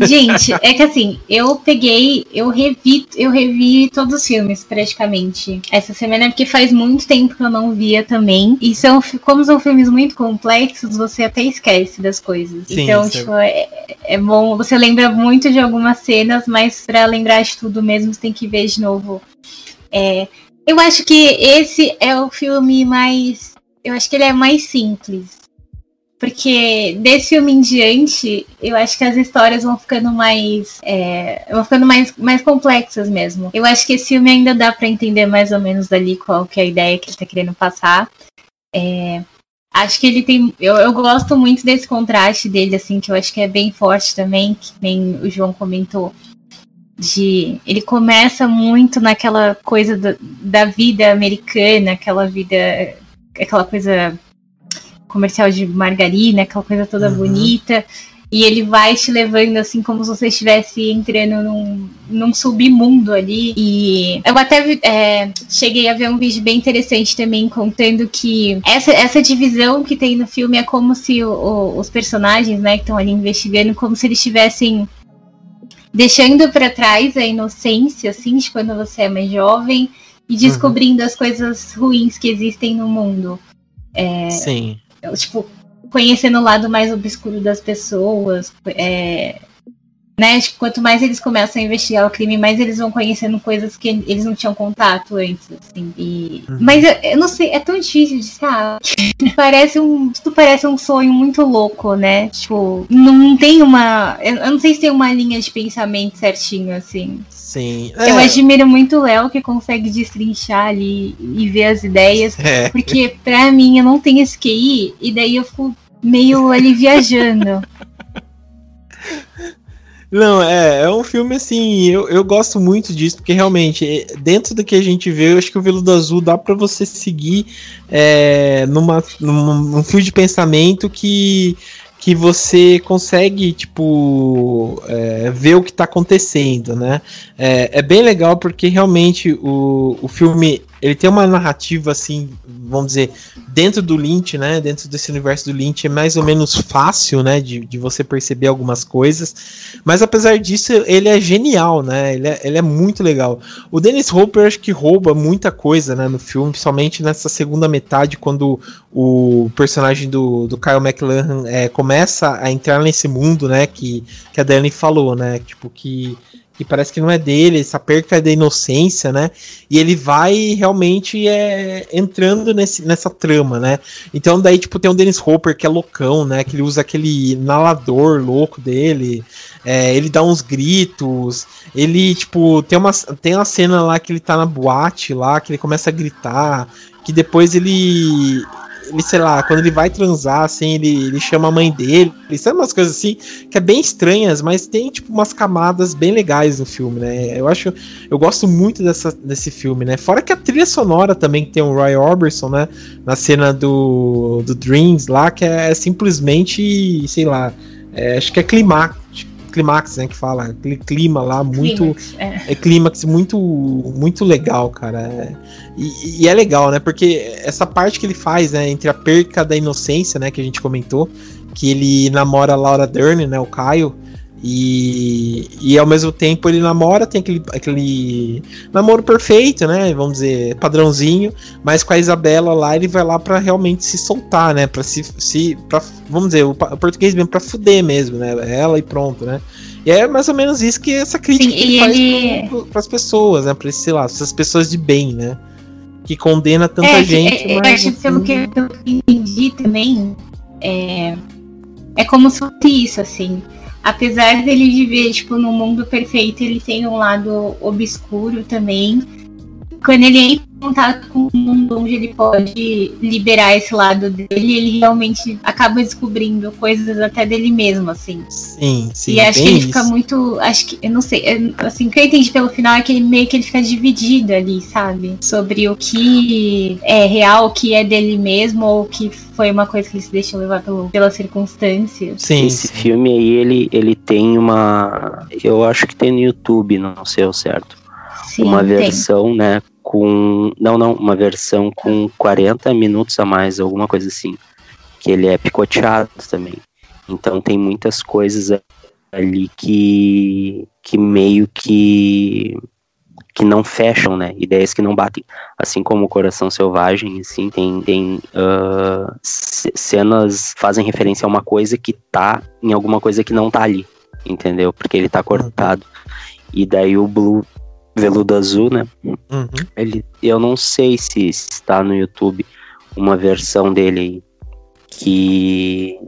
Speaker 3: Gente, é que assim, eu peguei, eu revi, eu revi todos os filmes, praticamente. Essa semana, porque faz muito tempo que eu não via também. E são, como são filmes muito complexos, você até esquece das coisas. Sim, então, tipo, é, é bom, você lembra muito de algumas cenas, mas para lembrar de tudo mesmo, você tem que ver de novo. É, eu acho que esse é o filme mais. Eu acho que ele é mais simples. Porque desse filme em diante, eu acho que as histórias vão ficando mais. É, vão ficando mais, mais complexas mesmo. Eu acho que esse filme ainda dá para entender mais ou menos dali qual que é a ideia que ele tá querendo passar. É, acho que ele tem. Eu, eu gosto muito desse contraste dele, assim, que eu acho que é bem forte também, que nem o João comentou. De, ele começa muito naquela coisa do, da vida americana, aquela vida, aquela coisa comercial de margarina, aquela coisa toda uhum. bonita. E ele vai te levando assim como se você estivesse entrando num, num submundo ali. E eu até é, cheguei a ver um vídeo bem interessante também contando que essa, essa divisão que tem no filme é como se o, o, os personagens, né, que estão ali investigando, como se eles estivessem deixando para trás a inocência, assim, de quando você é mais jovem e descobrindo uhum. as coisas ruins que existem no mundo.
Speaker 2: É, Sim.
Speaker 3: Tipo, conhecendo o lado mais obscuro das pessoas. É, né? Tipo, quanto mais eles começam a investigar o crime, mais eles vão conhecendo coisas que eles não tinham contato antes, assim. E... Uhum. Mas eu, eu, não sei, é tão difícil de saber. parece um, tudo parece um sonho muito louco, né? Tipo, não tem uma, eu, eu não sei se tem uma linha de pensamento certinho, assim.
Speaker 2: Sim.
Speaker 3: É. Eu admiro muito o Léo que consegue destrinchar ali e ver as ideias. É. Porque pra mim eu não tenho esse QI, e daí eu fico meio ali viajando.
Speaker 2: Não, é, é um filme assim, eu, eu gosto muito disso, porque realmente, é, dentro do que a gente vê, eu acho que o Veludo Azul dá para você seguir é, numa, num, num fio de pensamento que que você consegue, tipo, é, ver o que está acontecendo, né? É, é, bem legal porque realmente o, o filme ele tem uma narrativa assim, vamos dizer, dentro do Lynch, né? Dentro desse universo do Lynch é mais ou menos fácil, né? De, de você perceber algumas coisas. Mas apesar disso, ele é genial, né? Ele é, ele é muito legal. O Dennis Hopper acho que rouba muita coisa, né? No filme, principalmente nessa segunda metade, quando o personagem do, do Kyle McLachlan é, começa a entrar nesse mundo, né? Que, que a Dani falou, né? Tipo, que que parece que não é dele, essa perca da inocência, né? E ele vai realmente é, entrando nesse, nessa trama, né? Então daí, tipo, tem o Dennis Hopper, que é loucão, né? Que ele usa aquele inalador louco dele, é, ele dá uns gritos, ele, tipo, tem uma, tem uma cena lá que ele tá na boate lá, que ele começa a gritar, que depois ele ele, sei lá, quando ele vai transar, assim, ele, ele chama a mãe dele, sabe umas coisas assim, que é bem estranhas, mas tem, tipo, umas camadas bem legais no filme, né? Eu acho, eu gosto muito dessa, desse filme, né? Fora que a trilha sonora também, que tem o Roy Orbison, né? Na cena do, do Dreams lá, que é simplesmente, sei lá, é, acho que é climático clímax, né, que fala, aquele clima lá muito clímax, é. é clímax muito muito legal, cara. É, e, e, é legal, né? Porque essa parte que ele faz, né, entre a perca da inocência, né, que a gente comentou, que ele namora a Laura Dern, né, o Caio, e, e ao mesmo tempo ele namora, tem aquele, aquele namoro perfeito, né? Vamos dizer, padrãozinho, mas com a Isabela lá ele vai lá para realmente se soltar, né? Para se, se pra, vamos dizer, o, o português mesmo, para fuder mesmo, né? Ela e pronto, né? E é mais ou menos isso que essa crítica Sim, que faz ele... para as pessoas, né? Para sei lá, essas pessoas de bem, né? Que condena tanta é, gente.
Speaker 3: É, mas, acho pelo que eu entendi também, é, é como se fosse isso, assim apesar dele viver, tipo, num mundo perfeito, ele tem um lado obscuro também. Quando ele entra em contato com um mundo onde ele pode liberar esse lado dele, ele realmente acaba descobrindo coisas até dele mesmo, assim.
Speaker 2: Sim, sim.
Speaker 3: E acho que ele isso. fica muito. Acho que. Eu não sei. Assim, o que eu entendi pelo final é que ele meio que ele fica dividido ali, sabe? Sobre o que é real, o que é dele mesmo, ou o que foi uma coisa que ele se deixou levar pelo, pela circunstância.
Speaker 4: Sim. Esse filme aí, ele, ele tem uma. Eu acho que tem no YouTube, não sei o certo. Sim, uma versão, tem. né, com. Não, não, uma versão com 40 minutos a mais, alguma coisa assim. Que ele é picoteado também. Então tem muitas coisas ali que, que meio que que não fecham, né? Ideias que não batem. Assim como o Coração Selvagem, assim, tem, tem uh, cenas fazem referência a uma coisa que tá em alguma coisa que não tá ali, entendeu? Porque ele tá cortado. E daí o Blue Veludo Azul, né? Uhum. Ele, eu não sei se está no YouTube uma versão dele que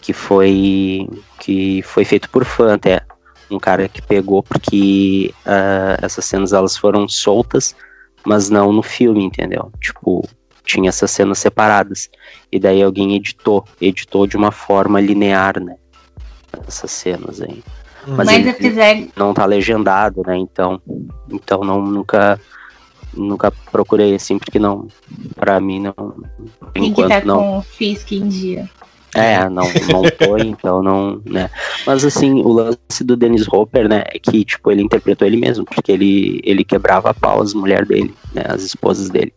Speaker 4: que foi que foi feito por fã até. Um cara que pegou porque uh, essas cenas elas foram soltas mas não no filme entendeu? Tipo tinha essas cenas separadas. E daí alguém editou editou de uma forma linear né? Essas cenas aí mas, Mas apesar... não tá legendado, né? Então, então não nunca nunca procurei assim porque não para mim não
Speaker 3: Tem que estar tá não. com o Fisk em dia.
Speaker 4: É, não, não foi, então não, né. Mas assim, o lance do Dennis Hopper, né, é que, tipo, ele interpretou ele mesmo, porque ele, ele quebrava a pau as mulheres dele, né, as esposas dele.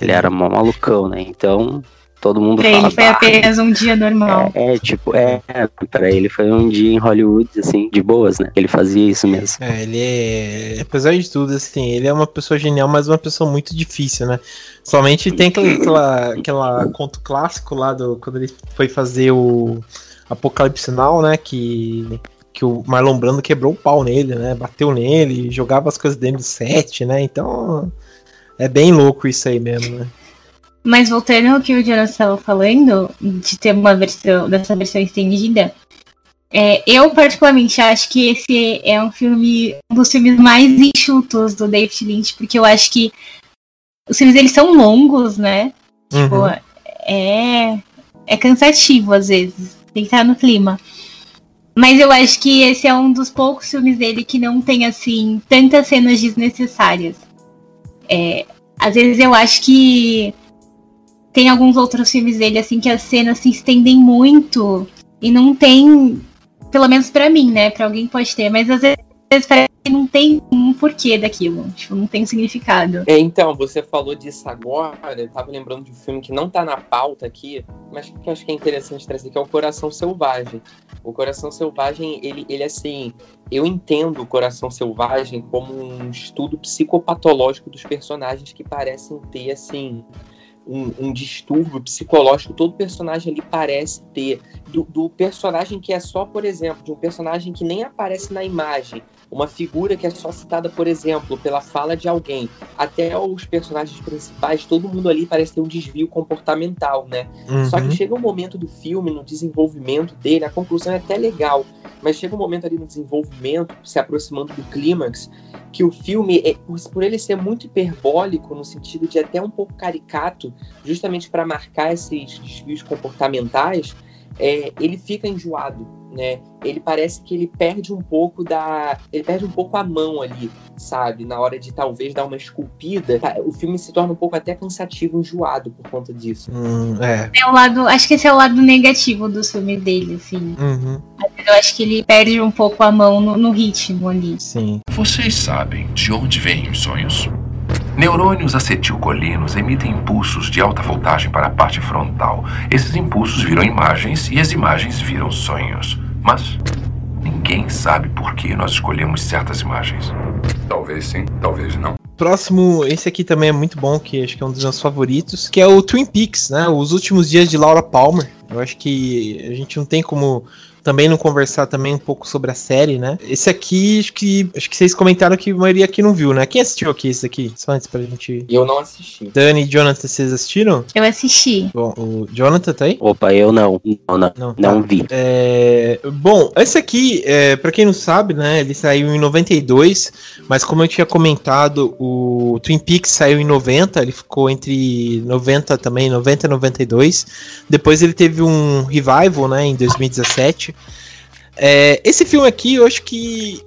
Speaker 4: Ele era mó malucão, né, então todo mundo
Speaker 3: pra
Speaker 4: fala...
Speaker 3: ele foi
Speaker 4: "Bah,
Speaker 3: apenas um dia normal.
Speaker 4: É, é, tipo, é, pra ele foi um dia em Hollywood, assim, de boas, né, ele fazia isso mesmo.
Speaker 2: É, ele é. Apesar de tudo, assim, ele é uma pessoa genial, mas uma pessoa muito difícil, né? Somente tem aquela, aquela, aquela conto clássico lá do. Quando ele foi fazer o Apocalipse Now, né? Que. Que o Marlon Brando quebrou o pau nele, né? Bateu nele, jogava as coisas dele do set, né? Então. É bem louco isso aí mesmo, né?
Speaker 3: Mas voltando ao que o Jonas estava falando, de ter uma versão, dessa versão estendida, é, eu particularmente acho que esse é um filme, um dos filmes mais enxutos do David Lynch, porque eu acho que os filmes eles são longos, né? Tipo,
Speaker 2: Uhum.
Speaker 3: é, é cansativo às vezes, tem que estar no clima. Mas eu acho que esse é um dos poucos filmes dele que não tem, assim, tantas cenas desnecessárias. É, às vezes eu acho que tem alguns outros filmes dele, assim, que as cenas se estendem muito e não tem, pelo menos pra mim, né? Pra alguém pode ter, mas às vezes parece que não tem um porquê daquilo. Tipo, não tem um significado.
Speaker 5: É, então, você falou disso agora, eu tava lembrando de um filme que não tá na pauta aqui, mas que eu acho que é interessante trazer, que é o Coração Selvagem. O Coração Selvagem, ele, ele assim, eu entendo o Coração Selvagem como um estudo psicopatológico dos personagens que parecem ter, assim, um, um distúrbio psicológico, todo personagem ali parece ter. Do, do personagem que é só, por exemplo, de um personagem que nem aparece na imagem, uma figura que é só citada, por exemplo, pela fala de alguém, até os personagens principais, todo mundo ali parece ter um desvio comportamental, né? Só
Speaker 2: Uhum.
Speaker 5: que chega um momento do filme, no desenvolvimento dele, a conclusão é até legal, mas chega um momento ali no desenvolvimento, se aproximando do clímax, que o filme, é, por ele ser muito hiperbólico, no sentido de até um pouco caricato, justamente para marcar esses desvios comportamentais, é, ele fica enjoado, né? Ele parece que ele perde um pouco da, ele perde um pouco a mão ali, sabe? Na hora de talvez dar uma esculpida, Tá, o filme se torna um pouco até cansativo, enjoado por conta disso.
Speaker 2: Hum, é.
Speaker 3: É o lado, acho que esse é o lado negativo dos filmes dele, assim.
Speaker 2: Uhum,
Speaker 3: Eu acho que ele perde um pouco a mão no, no ritmo ali.
Speaker 2: sim.
Speaker 6: Vocês sabem de onde vêm os sonhos? Neurônios acetilcolinos emitem impulsos de alta voltagem para a parte frontal. Esses impulsos viram imagens e as imagens viram sonhos. Mas ninguém sabe por que nós escolhemos certas imagens.
Speaker 7: Talvez sim, talvez não.
Speaker 2: Próximo, esse aqui também é muito bom, que acho que é um dos meus favoritos, que é o Twin Peaks, né? Os últimos dias de Laura Palmer. Eu acho que a gente não tem como também não conversar também um pouco sobre a série, né? Esse aqui, acho que acho que vocês comentaram que a maioria aqui não viu, né? Quem assistiu aqui esse aqui? Só antes pra gente.
Speaker 5: Eu não assisti.
Speaker 2: Dani e Jonathan, vocês assistiram?
Speaker 3: Eu assisti.
Speaker 2: Bom, o Jonathan tá aí?
Speaker 4: Opa, eu não, não, não,
Speaker 2: Não,
Speaker 4: não
Speaker 2: tá.
Speaker 4: vi.
Speaker 2: É, bom, esse aqui, é, para quem não sabe, né, ele saiu em 92, mas como eu tinha comentado, o Twin Peaks saiu em 90, ele ficou entre 90 também, 90 e 92. Depois ele teve um revival, né, em 2017. É, esse filme aqui, eu acho que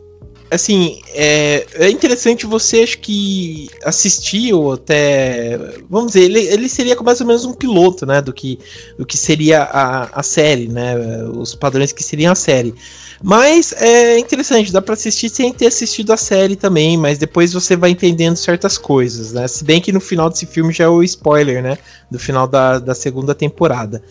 Speaker 2: assim, é, é interessante você acho que assistir ou até, vamos dizer, ele, ele seria mais ou menos um piloto, né, do que do que seria a, a série, né, os padrões que seriam a série. Mas é interessante, dá pra assistir sem ter assistido a série também, mas depois você vai entendendo certas coisas, né? Se bem que no final desse filme já é o spoiler, né? Do final da, da segunda temporada.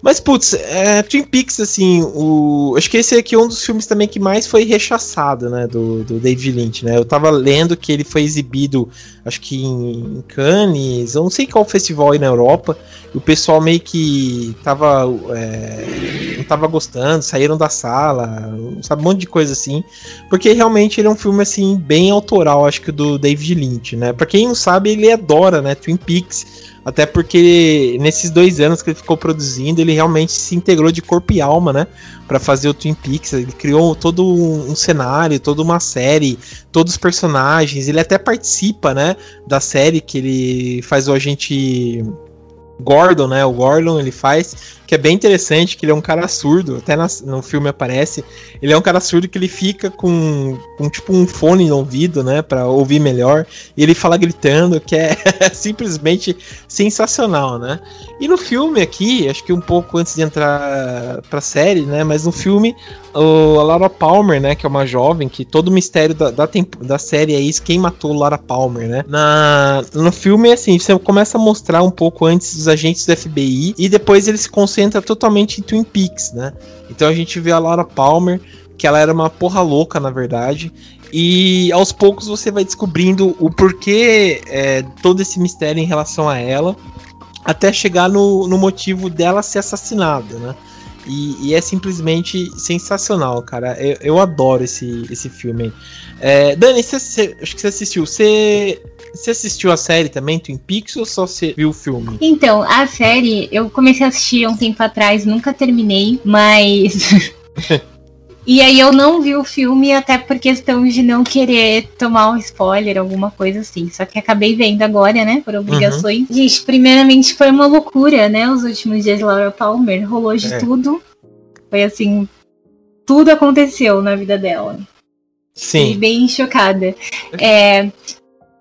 Speaker 2: Mas, putz, é, Twin Peaks, assim, o, acho que esse aqui é um dos filmes também que mais foi rechaçado, né, do, do David Lynch, né? Eu tava lendo que ele foi exibido, acho que em, em Cannes, eu não sei qual festival aí na Europa, e o pessoal meio que tava, é, não tava gostando, saíram da sala, sabe, um monte de coisa assim, porque realmente ele é um filme, assim, bem autoral, acho que do David Lynch, né? Pra quem não sabe, ele adora, né, Twin Peaks, até porque nesses dois anos que ele ficou produzindo, ele realmente se integrou de corpo e alma, né? Pra fazer o Twin Peaks. Ele criou todo um cenário, toda uma série, todos os personagens. Ele até participa, né? Da série que ele faz o agente Gordon, né? O Gordon ele faz. Que é bem interessante, que ele é um cara surdo, até no filme aparece. Ele é um cara surdo que ele fica com, com tipo um fone no ouvido, né, para ouvir melhor. E ele fala gritando, que é simplesmente sensacional, né? E no filme aqui, acho que um pouco antes de entrar pra série, né, mas no filme o, a Laura Palmer, né, que é uma jovem, que todo o mistério da, da, da série é isso, quem matou Laura Palmer, né? Na, no filme, assim, você começa a mostrar um pouco antes dos agentes do FBI e depois ele se concentra totalmente em Twin Peaks, né? Então a gente vê a Laura Palmer, que ela era uma porra louca, na verdade, e aos poucos você vai descobrindo o porquê é, todo esse mistério em relação a ela, até chegar no, no motivo dela ser assassinada, né? E, e, é simplesmente sensacional, cara. Eu, eu adoro esse, esse filme. É, Dani, cê, cê, acho que você assistiu. Você assistiu a série também, Twin Peaks, ou só você viu o filme?
Speaker 3: Então, a série eu comecei a assistir há um tempo atrás, nunca terminei, mas. E aí eu não vi o filme até por questão de não querer tomar um spoiler, alguma coisa assim. Só que acabei vendo agora, né? Por obrigações. Uhum. Gente, primeiramente foi uma loucura, né? Os últimos dias de Laura Palmer. Rolou de é. tudo. Foi assim. Tudo aconteceu na vida dela.
Speaker 2: Sim.
Speaker 3: Fiquei bem chocada. É,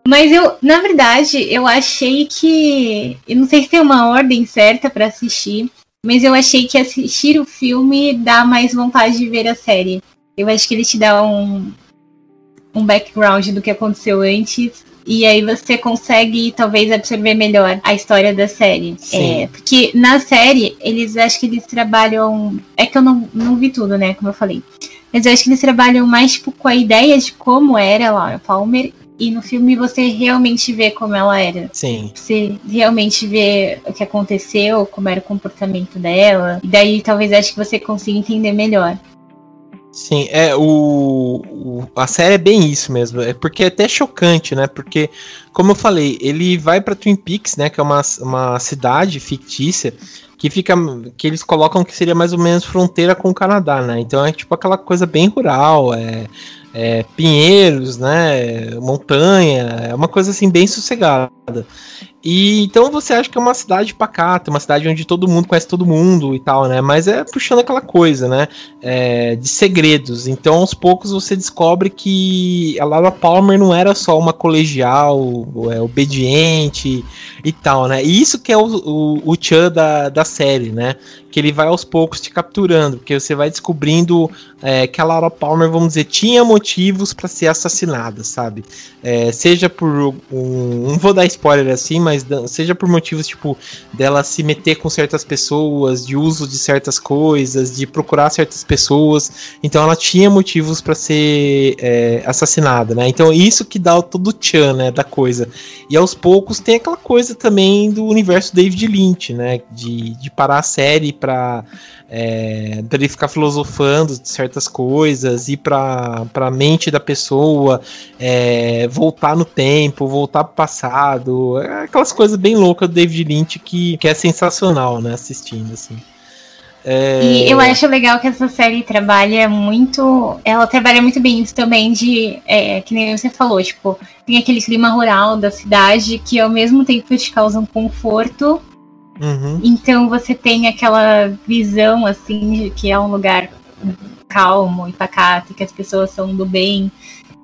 Speaker 3: mas eu, na verdade, eu achei que. Eu não sei se tem uma ordem certa para assistir. Mas eu achei que assistir o filme dá mais vontade de ver a série. Eu acho que ele te dá um, um background do que aconteceu antes. E aí você consegue talvez absorver melhor a história da série. É, porque na série, eles acho que eles trabalham. É que eu não, não vi tudo, né? Como eu falei. Mas eu acho que eles trabalham mais tipo, com a ideia de como era Laura Palmer e no filme você realmente vê como ela era.
Speaker 2: Sim.
Speaker 3: Você realmente vê o que aconteceu, como era o comportamento dela. E daí talvez acho que você consiga entender melhor.
Speaker 2: Sim, é o, o, a série é bem isso mesmo, é porque é até chocante, né? Porque como eu falei, ele vai para Twin Peaks, né, que é uma, uma cidade fictícia que fica que eles colocam que seria mais ou menos fronteira com o Canadá, né? Então é tipo aquela coisa bem rural, é é, pinheiros, né, montanha, é uma coisa assim bem sossegada. E então você acha que é uma cidade pacata, uma cidade onde todo mundo conhece todo mundo e tal, né? Mas é puxando aquela coisa, né? É, de segredos. Então, aos poucos você descobre que a Laura Palmer não era só uma colegial, é, obediente e tal, né? E isso que é o, o, o da, da série, né? Que ele vai aos poucos te capturando, porque você vai descobrindo é, que a Laura Palmer, vamos dizer, tinha motivos para ser assassinada, sabe? É, seja por um, não vou dar spoiler assim, mas seja por motivos tipo dela se meter com certas pessoas, de uso de certas coisas, de procurar certas pessoas, então ela tinha motivos para ser é, assassinada, né? Então isso que dá todo o tchan, né, da coisa. E aos poucos tem aquela coisa também do universo David Lynch, né, de, de parar a série para é, dele ficar filosofando de certas coisas, ir para a mente da pessoa, é, voltar no tempo, voltar pro passado, é aquelas coisas bem loucas do David Lynch que, que é sensacional, né, assistindo, assim.
Speaker 3: É... E eu acho legal que essa série trabalha muito. Ela trabalha muito bem isso também de. É, que nem você falou, tipo, tem aquele clima rural da cidade que ao mesmo tempo te causa um conforto
Speaker 2: Uhum.
Speaker 3: Então você tem aquela visão assim de que é um lugar calmo e pacato, que as pessoas são do bem.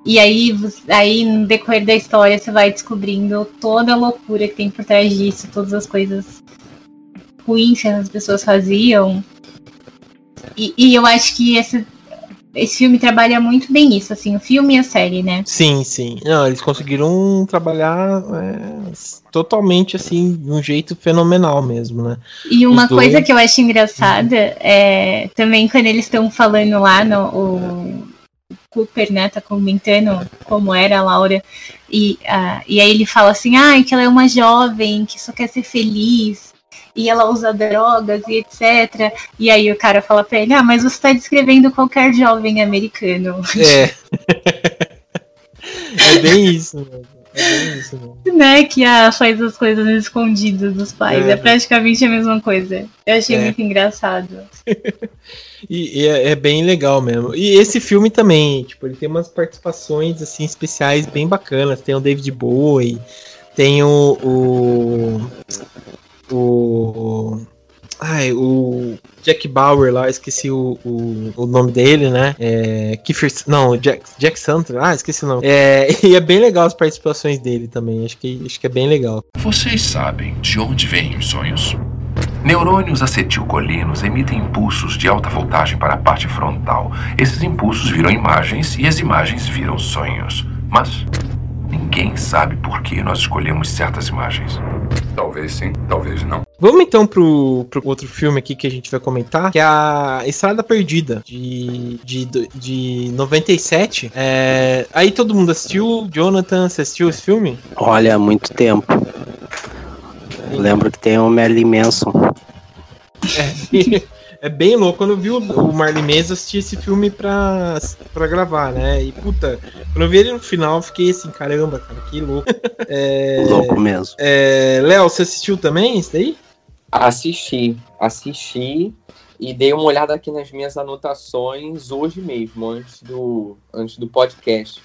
Speaker 3: E aí, aí no decorrer da história você vai descobrindo toda a loucura que tem por trás disso, todas as coisas ruins que as pessoas faziam. E, e eu acho que esse, esse filme trabalha muito bem isso, assim, o filme e a série, né?
Speaker 2: Sim, sim. Não, eles conseguiram trabalhar é, totalmente, assim, de um jeito fenomenal mesmo, né?
Speaker 3: E uma dois... coisa que eu acho engraçada é também quando eles estão falando lá no. O... Cooper, né, tá comentando como era a Laura, e, uh, e aí ele fala assim, ah, que ela é uma jovem que só quer ser feliz, e ela usa drogas e etc. E aí o cara fala pra ele, ah, mas você tá descrevendo qualquer jovem americano.
Speaker 2: É. é bem isso, mesmo. É isso, mesmo.
Speaker 3: Né, que a, faz as coisas escondidas dos pais. É, é praticamente a mesma coisa. Eu achei é. muito engraçado.
Speaker 2: e, e é, é, bem legal mesmo. E esse filme também, tipo, ele tem umas participações assim especiais bem bacanas. Tem o David Bowie, tem o, o o Ai, o Jack Bauer lá, esqueci o, o, o nome dele, né? É, Kiefer, não, Jack, Jack Santos, ah, esqueci o nome. É, e é bem legal as participações dele também, acho que, acho que é bem legal.
Speaker 6: Vocês sabem de onde vêm os sonhos? Neurônios acetilcolinos emitem impulsos de alta voltagem para a parte frontal. Esses impulsos viram imagens e as imagens viram sonhos. Mas ninguém sabe por que nós escolhemos certas imagens.
Speaker 7: Talvez sim, talvez não.
Speaker 2: Vamos então pro, pro outro filme aqui que a gente vai comentar, que é a Estrada Perdida, de, de, de 97. É, aí todo mundo assistiu? Jonathan, você assistiu esse filme?
Speaker 4: Olha, há muito tempo. Eu lembro que tem o Merlin Manson.
Speaker 2: É, é bem louco. Quando eu vi o, o Marley Manson, eu assisti esse filme pra, pra gravar, né? E puta, quando eu vi ele no final, eu fiquei assim, caramba, cara, que louco. É,
Speaker 4: Louco mesmo.
Speaker 2: é, Léo, você assistiu também isso daí?
Speaker 5: Assisti, assisti e dei uma olhada aqui nas minhas anotações hoje mesmo, antes do, antes do podcast.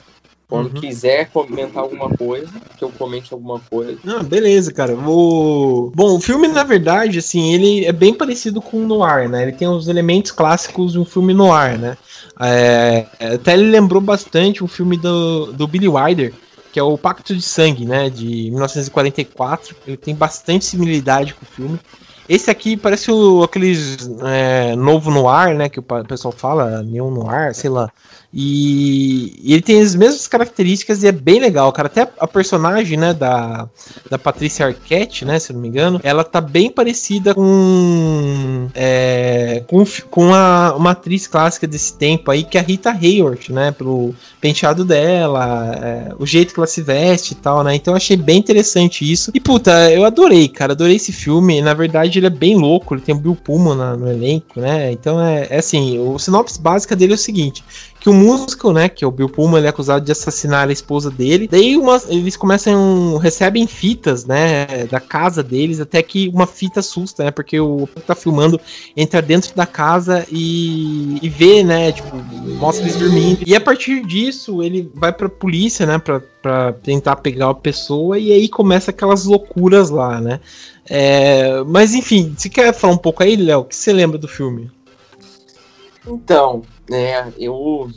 Speaker 5: Quando
Speaker 2: Uhum.
Speaker 5: quiser comentar alguma coisa, que eu comente alguma coisa.
Speaker 2: Ah, beleza, cara. Vou... Bom, o filme, na verdade, assim, ele é bem parecido com o Noir, né? Ele tem os elementos clássicos de um filme Noir, né? É, Até ele lembrou bastante um filme do, do Billy Wilder, que é o Pacto de Sangue, né? De 1944. Ele tem bastante similaridade com o filme. Esse aqui parece o, aqueles é, novo noir, né? Que o pessoal fala, neo noir, sei lá. E, ele tem as mesmas características e é bem legal, cara. Até a personagem, né, da, da Patrícia Arquette, né, se não me engano, ela tá bem parecida com é, com, com a, uma atriz clássica desse tempo aí, que é a Rita Hayworth, né, pelo penteado dela, é, o jeito que ela se veste e tal, né. Então eu achei bem interessante isso. E puta, eu adorei, cara, adorei esse filme. Na verdade, ele é bem louco, ele tem o Bill Pullman no elenco, né. Então é, é assim, o sinopse básica dele é o seguinte: que o músico, né, que é o Bill Pullman, ele é acusado de assassinar a esposa dele. Daí uma, eles começam, recebem fitas, né, da casa deles, até que uma fita assusta, né, porque o que tá filmando entra dentro da casa e, e vê, né, tipo, mostra eles dormindo. E a partir disso, ele vai pra polícia, né, pra, pra tentar pegar a pessoa e aí começa aquelas loucuras lá, né. É, mas enfim, você quer falar um pouco aí, Léo? O que você lembra do filme?
Speaker 5: Então, né, eu.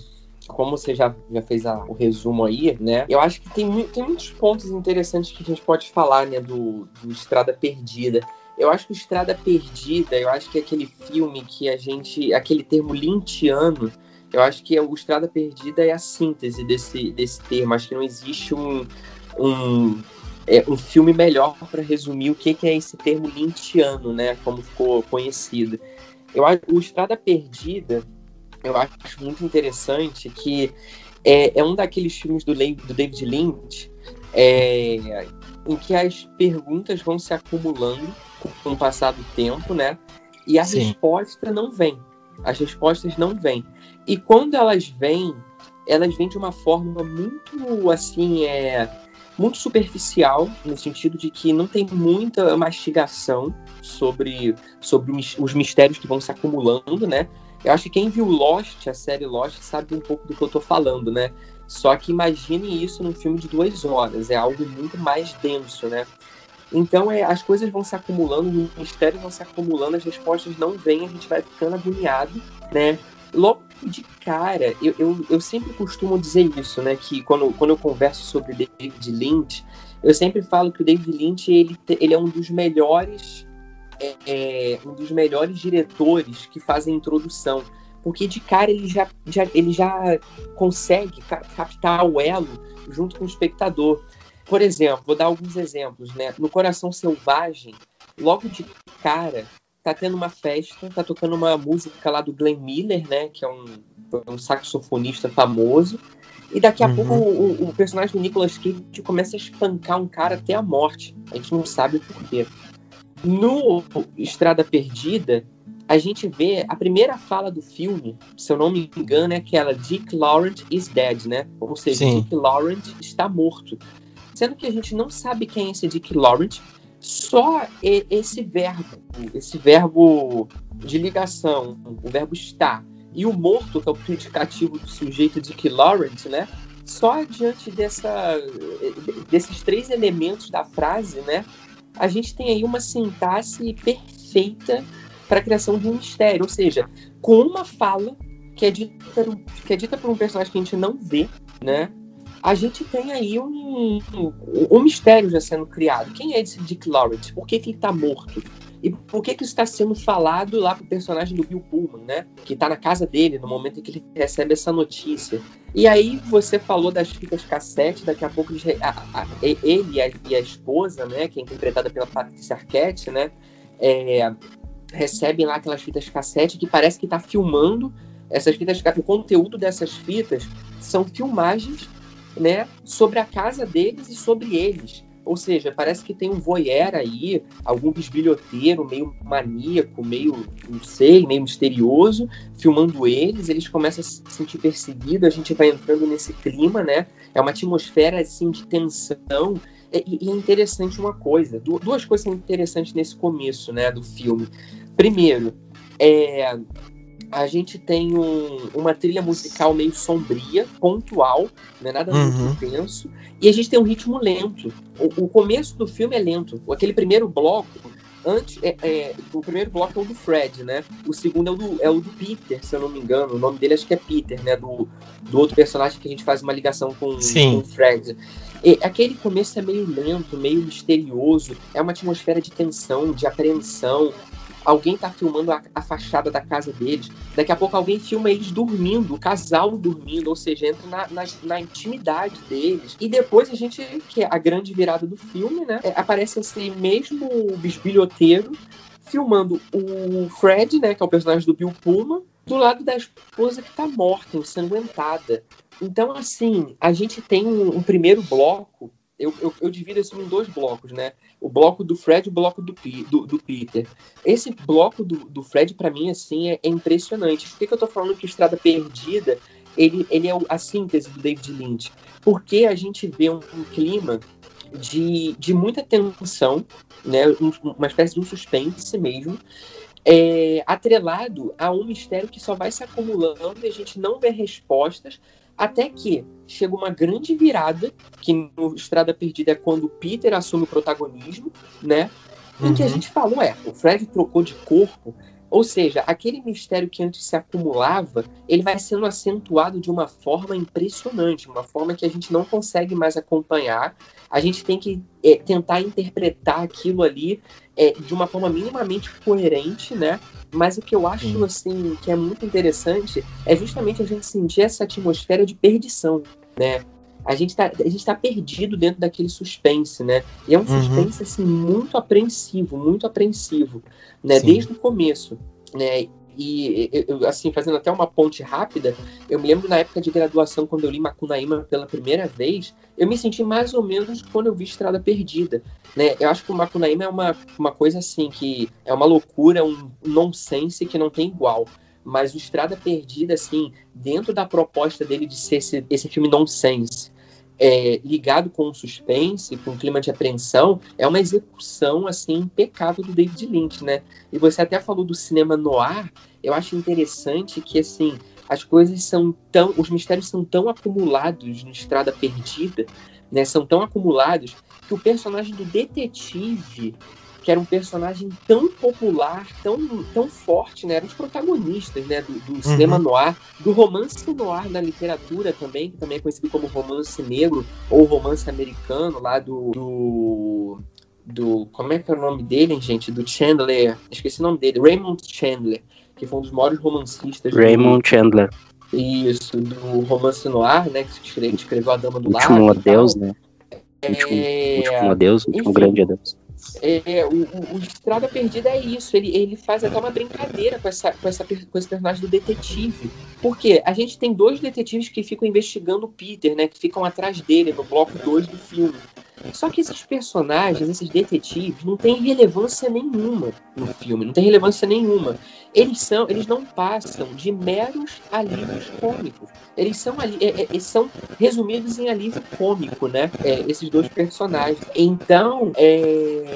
Speaker 5: Como você já, já fez a- o resumo aí, né? Eu acho que tem, tem muitos pontos interessantes que a gente pode falar, né, do, do Estrada Perdida. Eu acho que o Estrada Perdida, eu acho que é aquele filme que a gente. aquele termo lintiano, eu acho que o Estrada Perdida é a síntese desse, desse termo. Acho que não existe um. um é, um filme melhor para resumir o que, que é esse termo lintiano, né? Como ficou conhecido. Eu acho o Estrada Perdida, eu acho muito interessante que é, é um daqueles filmes do, do David Lynch é, em que as perguntas vão se acumulando com o passar do tempo, né? E a
Speaker 2: Sim.
Speaker 5: resposta não vem. As respostas não vêm. E quando elas vêm, elas vêm de uma forma muito assim, é muito superficial, no sentido de que não tem muita mastigação sobre, sobre os mistérios que vão se acumulando, né? Eu acho que quem viu Lost, a série Lost, sabe um pouco do que eu tô falando, né? Só que imagine isso num filme de duas horas, é algo muito mais denso, né? Então é, as coisas vão se acumulando, os mistérios vão se acumulando, as respostas não vêm, a gente vai ficando agoniado, né? Logo de cara, eu, eu, eu sempre costumo dizer isso, né? Que quando, quando eu converso sobre David Lynch, eu sempre falo que o David Lynch ele, ele é um dos melhores é, é, um dos melhores diretores que fazem introdução. Porque de cara ele já, já, ele já consegue ca- captar o elo junto com o espectador. Por exemplo, vou dar alguns exemplos, né? No Coração Selvagem, logo de cara, tá tendo uma festa, tá tocando uma música lá do Glenn Miller, né? Que é um, um saxofonista famoso. E daqui a
Speaker 2: Uhum.
Speaker 5: pouco o, o- o personagem do Nicolas Cage começa a espancar um cara até a morte. A gente não sabe o porquê. No Estrada Perdida, a gente vê a primeira fala do filme, se eu não me engano, é aquela Dick Laurent is dead, né? Ou seja,
Speaker 2: Sim.
Speaker 5: Dick Laurent está morto. Sendo que a gente não sabe quem é esse Dick Laurent, só esse verbo, esse verbo de ligação, o verbo estar, e o morto, que é o predicativo do sujeito Dick Laurent, né? Só diante dessa, desses três elementos da frase, né? A gente tem aí uma sintaxe perfeita para a criação de um mistério, ou seja, com uma fala que é dita, que é dita por um personagem que a gente não vê, né? A gente tem aí um, um, um mistério já sendo criado. Quem é esse Dick Lawrence? Por que, que ele está morto? E por que, que isso está sendo falado lá pro personagem do Bill Pullman, né? Que está na casa dele no momento em que ele recebe essa notícia. E aí você falou das fitas cassete, daqui a pouco a, a, ele e a, e a, esposa, né? Que é interpretada pela Patricia Arquette, né? É, recebem lá aquelas fitas cassete que parece que está filmando essas fitas. O conteúdo dessas fitas são filmagens, né? Sobre a casa deles e sobre eles. Ou seja, parece que tem um voyeur aí, algum bisbilhoteiro meio maníaco, meio, não sei, meio misterioso, filmando eles, eles começam a se sentir perseguidos, a gente vai entrando nesse clima, né? É uma atmosfera, assim, de tensão. E, e é interessante uma coisa, duas coisas são interessantes nesse começo, né, do filme. Primeiro, é, a gente tem um, uma trilha musical meio sombria, pontual, não é nada muito uhum. intenso, e a gente tem um ritmo lento. O, o, começo do filme é lento. Aquele primeiro bloco, antes, é, é, o primeiro bloco é o do Fred, né? O segundo é o do, é o do Peter, se eu não me engano. O nome dele acho que é Peter, né? Do, do outro personagem que a gente faz uma ligação com, com o Fred. E, aquele começo é meio lento, meio misterioso, é uma atmosfera de tensão, de apreensão, alguém tá filmando a, a, fachada da casa deles, daqui a pouco alguém filma eles dormindo, o casal dormindo, ou seja, entra na, na, na intimidade deles. E depois a gente, que é a grande virada do filme, né? É, aparece esse mesmo bisbilhoteiro filmando o Fred, né, que é o personagem do Bill Pullman, do lado da esposa que tá morta, ensanguentada. Então, assim, a gente tem um, um primeiro bloco eu, eu, eu, divido isso em dois blocos, né? O bloco do Fred e o bloco do, do, do Peter. Esse bloco do, do Fred, para mim, assim, é, é, impressionante. Por que, que eu tô falando que Estrada Perdida ele, ele é a síntese do David Lynch? Porque a gente vê um, um clima de, de muita tensão, né? Um, uma espécie de um suspense mesmo, é, atrelado a um mistério que só vai se acumulando e a gente não vê respostas, até que chega uma grande virada, que no Estrada Perdida é quando o Peter assume o protagonismo, né? Em uhum. que a uhum. gente falou, é, o Fred trocou de corpo, ou seja, aquele mistério que antes se acumulava, ele vai sendo acentuado de uma forma impressionante, uma forma que a gente não consegue mais acompanhar. A gente tem que é, tentar interpretar aquilo ali é, de uma forma minimamente coerente, né? Mas o que eu acho, Sim. assim, que é muito interessante é justamente a gente sentir essa atmosfera de perdição, né? A gente tá, a gente tá perdido dentro daquele suspense, né? E é um uhum. suspense, assim, muito apreensivo, muito apreensivo, né? Sim. Desde o começo, né? E, eu, assim, fazendo até uma ponte rápida, eu me lembro na época de graduação, quando eu li Macunaíma pela primeira vez, eu me senti mais ou menos quando eu vi Estrada Perdida. Né? Eu acho que o Macunaíma é uma, uma coisa assim, que é uma loucura, um nonsense que não tem igual. Mas o Estrada Perdida, assim, dentro da proposta dele de ser esse, esse filme nonsense, é, ligado com o suspense, com o clima de apreensão, é uma execução assim impecável do David Lynch, né? E você até falou do cinema noir, eu acho interessante que assim as coisas são tão, os mistérios são tão acumulados no Estrada Perdida, né? São tão acumulados que o personagem do detetive que era um personagem tão popular, tão, tão forte, né? Eram os protagonistas, né? Do, do uhum. cinema noir, do romance noir na literatura também, que também é conhecido como romance negro ou romance americano, lá do, do do. Como é que é o nome dele, gente? Do Chandler. Esqueci o nome dele. Raymond Chandler, que foi um dos maiores romancistas.
Speaker 4: Raymond do, Chandler.
Speaker 5: Isso, do romance noir, né? Que escreveu, escreveu A Dama do.
Speaker 4: Último Adeus, né? Último, é... último Adeus, último grande Adeus.
Speaker 5: É, o, o, Estrada Perdida é isso. Ele, ele faz até uma brincadeira com, essa, com, essa, com esse personagem do detetive. Porque a gente tem dois detetives que ficam investigando o Peter, né? Que ficam atrás dele no bloco 2 do filme. Só que esses personagens, esses detetives, não têm relevância nenhuma no filme, não tem relevância nenhuma. Eles são, eles não passam de meros alívios cômicos. Eles são ali, é, é, são resumidos em alívio cômico, né? É, esses dois personagens. Então, é,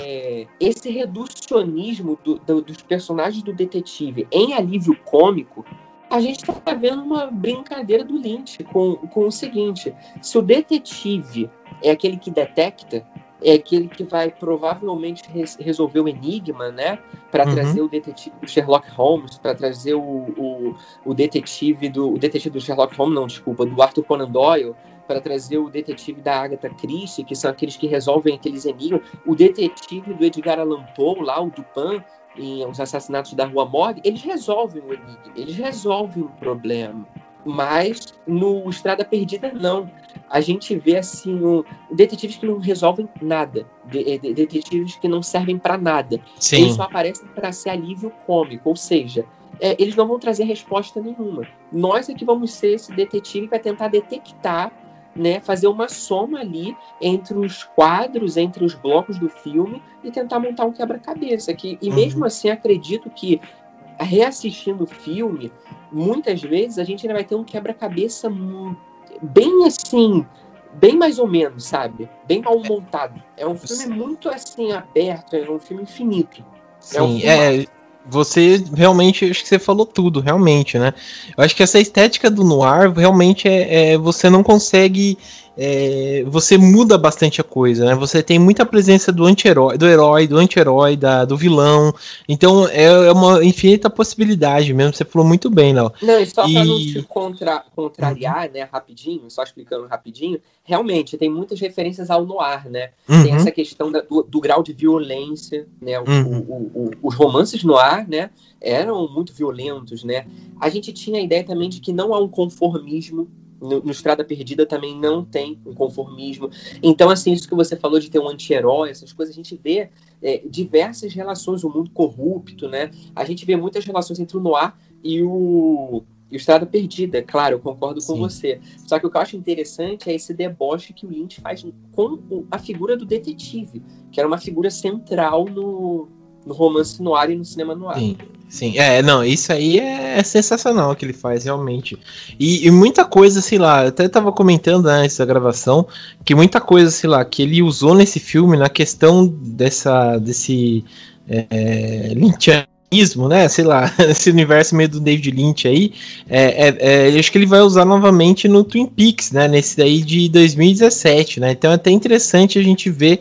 Speaker 5: esse reducionismo do, do, dos personagens do detetive em alívio cômico a gente está vendo uma brincadeira do Lynch com, com o seguinte: se o detetive é aquele que detecta, é aquele que vai provavelmente res resolver o enigma, né? Para
Speaker 2: Uhum.
Speaker 5: trazer o detetive do Sherlock Holmes, para trazer o, o, o detetive do o detetive do Sherlock Holmes, não, desculpa, do Arthur Conan Doyle, para trazer o detetive da Agatha Christie, que são aqueles que resolvem aqueles enigmas, o detetive do Edgar Allan Poe, lá o Dupin, em Os Assassinatos da Rua Morgue, eles resolvem o enigma, eles resolvem o problema. Mas no Estrada Perdida, não. A gente vê assim um, detetives que não resolvem nada, de- de- detetives que não servem para nada. Eles
Speaker 2: Sim.
Speaker 5: só aparecem para ser alívio cômico, ou seja, é, eles não vão trazer resposta nenhuma. Nós é que vamos ser esse detetive para tentar detectar, né, fazer uma soma ali entre os quadros, entre os blocos do filme e tentar montar um quebra-cabeça. Que e
Speaker 2: Uhum.
Speaker 5: mesmo assim acredito que reassistindo o filme, muitas vezes a gente ainda vai ter um quebra-cabeça bem assim, bem mais ou menos, sabe? Bem mal montado. É um filme muito assim aberto, é um filme infinito. É um
Speaker 2: Sim,
Speaker 5: filme
Speaker 2: é. Você realmente, acho que você falou tudo, realmente, né? Eu acho que essa estética do noir realmente é, é- você não consegue. É, você muda bastante a coisa, né? Você tem muita presença do anti-herói, do herói, do anti-herói, do vilão. Então é, é uma infinita possibilidade mesmo. Você falou muito bem, Léo.
Speaker 5: Não, e só para não
Speaker 2: E-
Speaker 5: te contra- contrariar, né, rapidinho, só explicando rapidinho, realmente tem muitas referências ao noir, né? Tem
Speaker 2: Uhum,
Speaker 5: essa questão da- do, do grau de violência, né? O-
Speaker 2: Uhum.
Speaker 5: o- o- os romances noir, né, eram muito violentos, né? A gente tinha a ideia também de que não há um conformismo no, no Estrada Perdida também não tem um conformismo. Então, assim, isso que você falou de ter um anti-herói, essas coisas, a gente vê é, diversas relações, o mundo corrupto, né? A gente vê muitas relações entre o noir e o, e o Estrada Perdida, claro, eu concordo com
Speaker 2: Sim.
Speaker 5: você. Só que o que eu acho interessante é esse deboche que o Lynch faz com a figura do detetive, que era uma figura central no, no romance noir e no cinema noir.
Speaker 2: Sim, sim. É, não, isso aí é, sensacional que ele faz, realmente. E, e muita coisa, sei lá, eu até tava comentando né, antes da gravação, que muita coisa, sei lá, que ele usou nesse filme na questão dessa, desse é, é, né, sei lá, esse universo meio do David Lynch aí, é, é, é, acho que ele vai usar novamente no Twin Peaks, né, nesse daí de 2017, né, então é até interessante a gente ver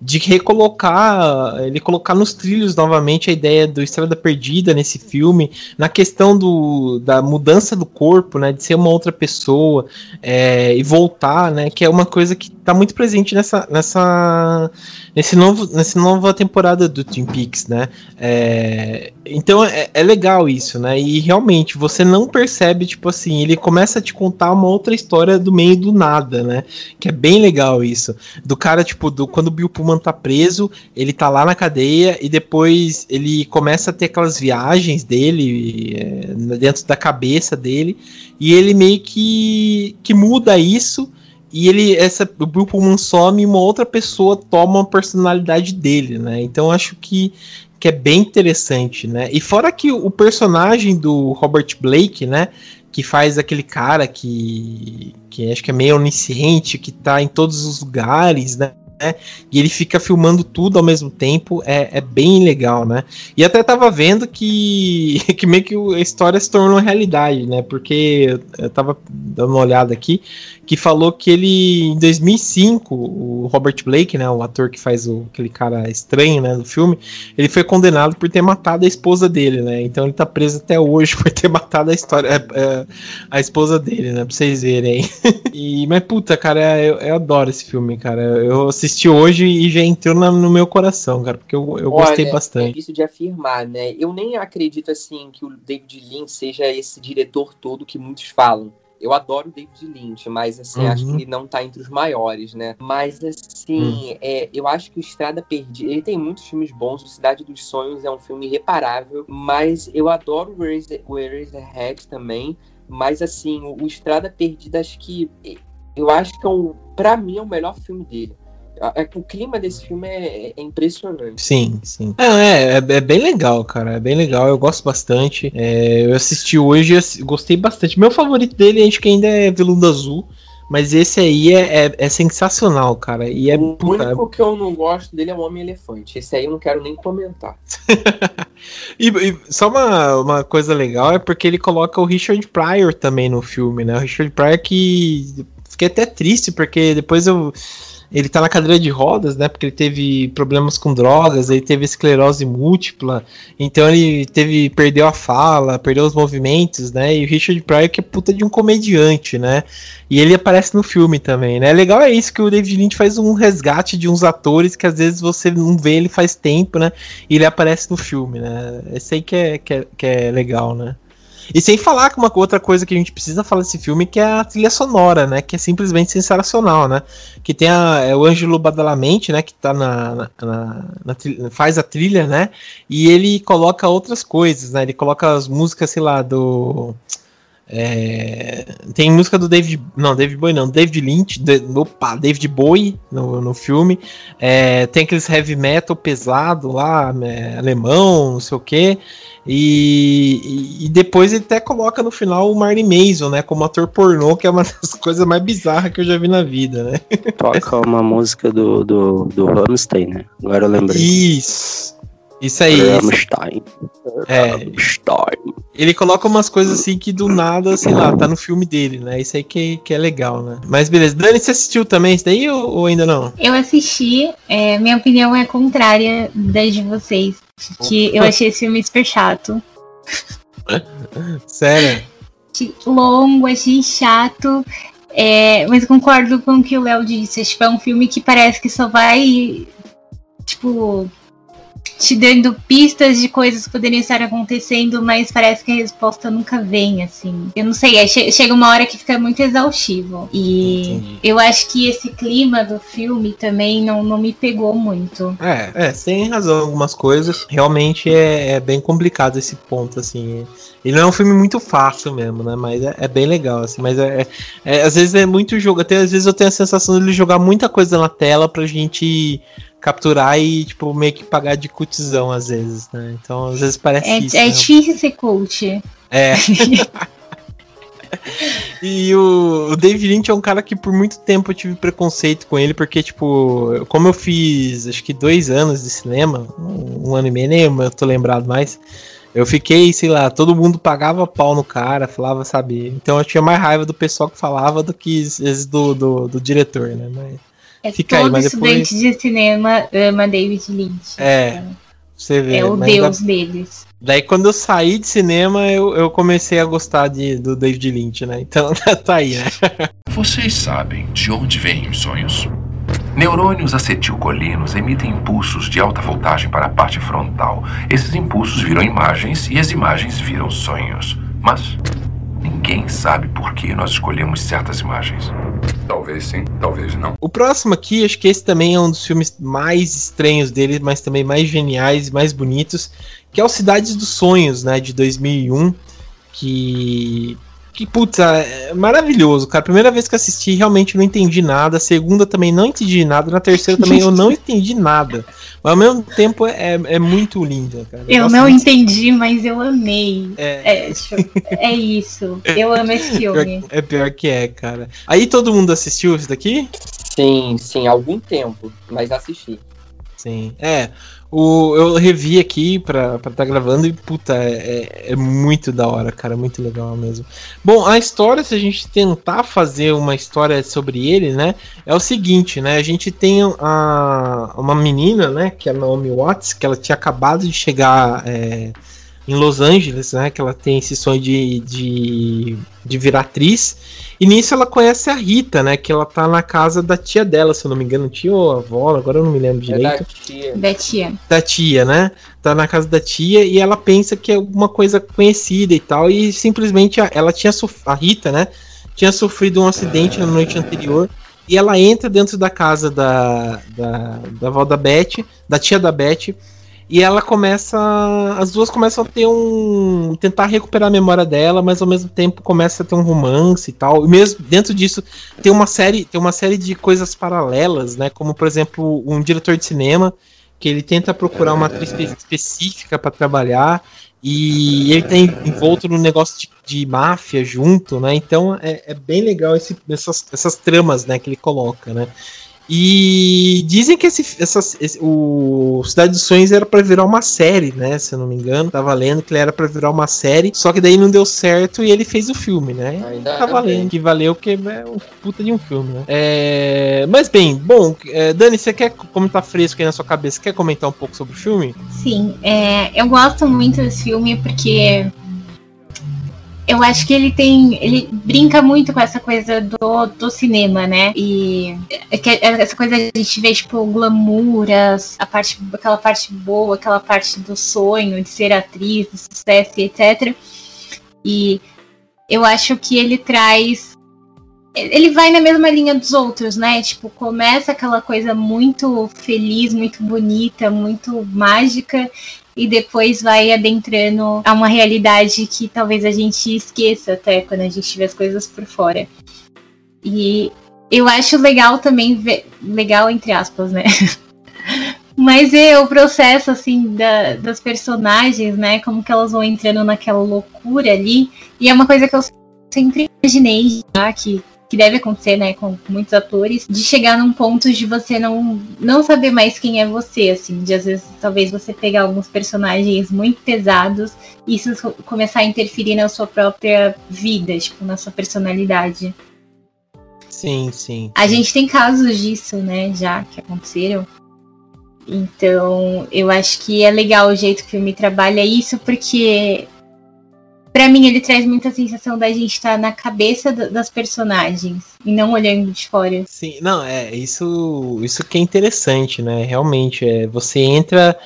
Speaker 2: de recolocar, ele colocar nos trilhos novamente a ideia do Estrada Perdida nesse filme, na questão do, da mudança do corpo, né, de ser uma outra pessoa é, e voltar, né, que é uma coisa que está muito presente nessa, nessa, nesse novo, nessa nova temporada do Twin Peaks, né, é, então é, é legal isso, né, e realmente você não percebe, tipo assim, ele começa a te contar uma outra história do meio do nada, né, que é bem legal isso, do cara, tipo, do, quando o Bill Pullman tá preso, ele tá lá na cadeia e depois ele começa a ter aquelas viagens dele é, dentro da cabeça dele. E ele meio que, que muda isso e ele essa o Bill Pullman some e uma outra pessoa toma a personalidade dele, né? Então acho que que é bem interessante, né? E fora que o personagem do Robert Blake, né, que faz aquele cara que que acho que é meio onisciente, que tá em todos os lugares, né? E ele fica filmando tudo ao mesmo tempo, é, é bem legal, né? E até tava vendo que, que meio que a história se tornou realidade, né? Porque eu tava dando uma olhada aqui, que falou que ele, em 2005, o Robert Blake, né? O ator que faz o, aquele cara estranho, né? Do filme, ele foi condenado por ter matado a esposa dele, né? Então ele tá preso até hoje por ter matado a história, é, é, a esposa dele, né? Pra vocês verem aí. E, mas puta, cara, eu, eu adoro esse filme, cara. Eu assisti hoje e já entrou na- no meu coração, cara, porque eu, eu gostei
Speaker 5: Olha, É
Speaker 2: bastante.
Speaker 5: difícil de afirmar, né? Eu nem acredito assim que o David Lynch seja esse diretor todo que muitos falam. Eu adoro o David Lynch, mas assim,
Speaker 2: Uhum.
Speaker 5: acho que ele não tá entre os maiores, né? Mas assim,
Speaker 2: Hum.
Speaker 5: é, eu acho que o Estrada Perdida. Ele tem muitos filmes bons, o Cidade dos Sonhos é um filme irreparável, mas eu adoro o Eraser- o Eraserhead também. Mas assim, o, o Estrada Perdida, acho que. Eu acho que é um, pra mim é o melhor filme dele. A- O clima desse filme é, é impressionante.
Speaker 2: Sim, sim. É, é, é, é bem legal, cara. É bem legal, eu gosto bastante. É, eu assisti hoje e gostei bastante. Meu favorito dele, acho que ainda é Veludo Azul. Mas esse aí é, é, é sensacional, cara. E é.
Speaker 5: o
Speaker 2: puta,
Speaker 5: único que eu não gosto dele é o Homem-Elefante. Esse aí eu não quero nem comentar.
Speaker 2: E, e só uma, uma coisa legal é porque ele coloca o Richard Pryor também no filme, né? O Richard Pryor que fiquei até triste porque depois eu ele tá na cadeira de rodas, né? Porque ele teve problemas com drogas, ele teve esclerose múltipla, então ele teve perdeu a fala, perdeu os movimentos, né? E o Richard Pryor que é puta de um comediante, né? E ele aparece no filme também, né? Legal é isso que o David Lynch faz um resgate de uns atores que às vezes você não vê ele faz tempo, né? E ele aparece no filme, né? Esse aí que é, que é, que é legal, né? E sem falar que uma outra coisa que a gente precisa falar desse filme que é a trilha sonora, né? Que é simplesmente sensacional, né? Que tem a, é o Ângelo Badalamente, né? Que tá na, na, na, faz a trilha, né? E ele coloca outras coisas, né? Ele coloca as músicas, sei lá, do é, tem música do David. Não, David Bowie não, David Lynch. De, opa, David Bowie no, no filme. É, tem aqueles heavy metal pesado lá, é, alemão, não sei o que. E, e, depois ele até coloca no final o Marley Mason, né? Como ator pornô, que é uma das coisas mais bizarras que eu já vi na vida, né?
Speaker 4: Toca uma música do, do, do Rammstein, né? Agora eu lembrei.
Speaker 2: Isso. Isso aí.
Speaker 4: Rammstein.
Speaker 2: É. Rammstein. Ele coloca umas coisas assim que do nada, sei lá, tá no filme dele, né? Isso aí que, que é legal, né? Mas beleza. Dani, você assistiu também isso daí ou, ou ainda não?
Speaker 3: Eu assisti. É, minha opinião é contrária da de vocês. Que eu achei esse filme super chato.
Speaker 2: Sério?
Speaker 3: Longo, achei chato. É, mas concordo com o que o Léo disse. Tipo, é um filme que parece que só vai. Tipo, te dando pistas de coisas que poderiam estar acontecendo, mas parece que a resposta nunca vem, assim. Eu não sei, é, chega uma hora que fica muito exaustivo. E Entendi. eu acho que esse clima do filme também não, não me pegou muito.
Speaker 2: É, é, tem razão algumas coisas. Realmente é, é bem complicado esse ponto, assim. Ele não é um filme muito fácil mesmo, né? Mas é, é bem legal, assim. Mas é, é, é, às vezes é muito jogo. Até às vezes eu tenho a sensação de ele jogar muita coisa na tela pra gente capturar e, tipo, meio que pagar de cutizão às vezes, né? Então, às vezes parece
Speaker 3: é,
Speaker 2: isso.
Speaker 3: É né? difícil ser cult.
Speaker 2: É. e o, o David Lynch é um cara que por muito tempo eu tive preconceito com ele, porque, tipo, como eu fiz acho que dois anos de cinema, um, um ano e meio, nem eu tô lembrado mais. Eu fiquei, sei lá, todo mundo pagava pau no cara, falava, sabe? Então eu tinha mais raiva do pessoal que falava do que do, do, do diretor, né? Mas
Speaker 3: é, Fica todo aí, mas estudante depois... de cinema ama David Lynch.
Speaker 2: É. Você vê,
Speaker 3: é o deus da... deles.
Speaker 2: Daí quando eu saí de cinema, eu, eu comecei a gostar de, do David Lynch, né? Então tá aí, né?
Speaker 6: Vocês sabem de onde vêm os sonhos? Neurônios acetilcolinos emitem impulsos de alta voltagem para a parte frontal. Esses impulsos viram imagens e as imagens viram sonhos. Mas Ninguém sabe por que nós escolhemos certas imagens.
Speaker 7: Talvez sim, talvez não.
Speaker 2: O próximo aqui, acho que esse também é um dos filmes mais estranhos dele, mas também mais geniais e mais bonitos, que é o Cidades dos Sonhos, né, de 2001, que que, putz, é maravilhoso, cara. Primeira vez que assisti, realmente não entendi nada. A segunda também não entendi nada. Na terceira também eu não entendi nada. Mas ao mesmo tempo é, é muito linda, cara.
Speaker 3: Eu, eu não entendi, mas eu amei. É. É, é isso. Eu amo esse filme.
Speaker 2: É pior que é, cara. Aí todo mundo assistiu esse daqui?
Speaker 5: Sim, sim, algum tempo, mas assisti.
Speaker 2: Sim. É. O, eu revi aqui pra estar tá gravando e, puta, é, é, é, muito da hora, cara. Muito legal mesmo. Bom, a história, se a gente tentar fazer uma história sobre ele, né? É o seguinte, né? A gente tem a, uma menina, né? Que é a Naomi Watts, que ela tinha acabado de chegar. É, em Los Angeles, né? Que ela tem esse sonho de, de, de virar atriz. E nisso ela conhece a Rita, né? Que ela tá na casa da tia dela, se eu não me engano, tia ou avó, agora eu não me lembro direito. É da
Speaker 3: tia. Da tia.
Speaker 2: Da tia, né? Tá na casa da tia e ela pensa que é alguma coisa conhecida e tal. E simplesmente ela tinha a Rita, né? Tinha sofrido um acidente na noite anterior. E ela entra dentro da casa da, da, da avó da Beth, da tia da Beth e ela começa. As duas começam a ter um. tentar recuperar a memória dela, mas ao mesmo tempo começa a ter um romance e tal. E mesmo dentro disso tem uma série, tem uma série de coisas paralelas, né? Como, por exemplo, um diretor de cinema que ele tenta procurar uma atriz específica para trabalhar. E ele tem tá envolto no negócio de, de máfia junto, né? Então é, é bem legal esse, essas, essas tramas né, que ele coloca, né? E dizem que esse, essa, esse, o Cidade dos Sonhos era para virar uma série, né? Se eu não me engano. Tava lendo que ele era para virar uma série, só que daí não deu certo e ele fez o filme, né?
Speaker 5: Ainda
Speaker 2: tá valendo, que valeu porque é um puta de um filme, né? É... Mas bem, bom, é, Dani, você quer, como tá fresco aí na sua cabeça, quer comentar um pouco sobre o filme?
Speaker 3: Sim, é, eu gosto muito desse filme porque eu acho que ele tem. Ele brinca muito com essa coisa do, do cinema, né? E essa coisa a gente vê, tipo, glamour, a parte, aquela parte boa, aquela parte do sonho de ser atriz, do sucesso, etc. E eu acho que ele traz. Ele vai na mesma linha dos outros, né? Tipo, começa aquela coisa muito feliz, muito bonita, muito mágica, e depois vai adentrando a uma realidade que talvez a gente esqueça até quando a gente vê as coisas por fora. E eu acho legal também ver, legal entre aspas, né? Mas é o processo assim da, das personagens, né? Como que elas vão entrando naquela loucura ali. E é uma coisa que eu sempre imaginei já que que deve acontecer, né, com muitos atores, de chegar num ponto de você não, não saber mais quem é você, assim, de às vezes talvez você pegar alguns personagens muito pesados e isso começar a interferir na sua própria vida, tipo, na sua personalidade.
Speaker 2: Sim, sim.
Speaker 3: A gente tem casos disso, né, já que aconteceram. Então, eu acho que é legal o jeito que o filme trabalha isso, porque para mim ele traz muita sensação da gente estar tá na cabeça das personagens e não olhando de fora.
Speaker 2: Sim, não, é isso, isso que é interessante, né? Realmente, é você entra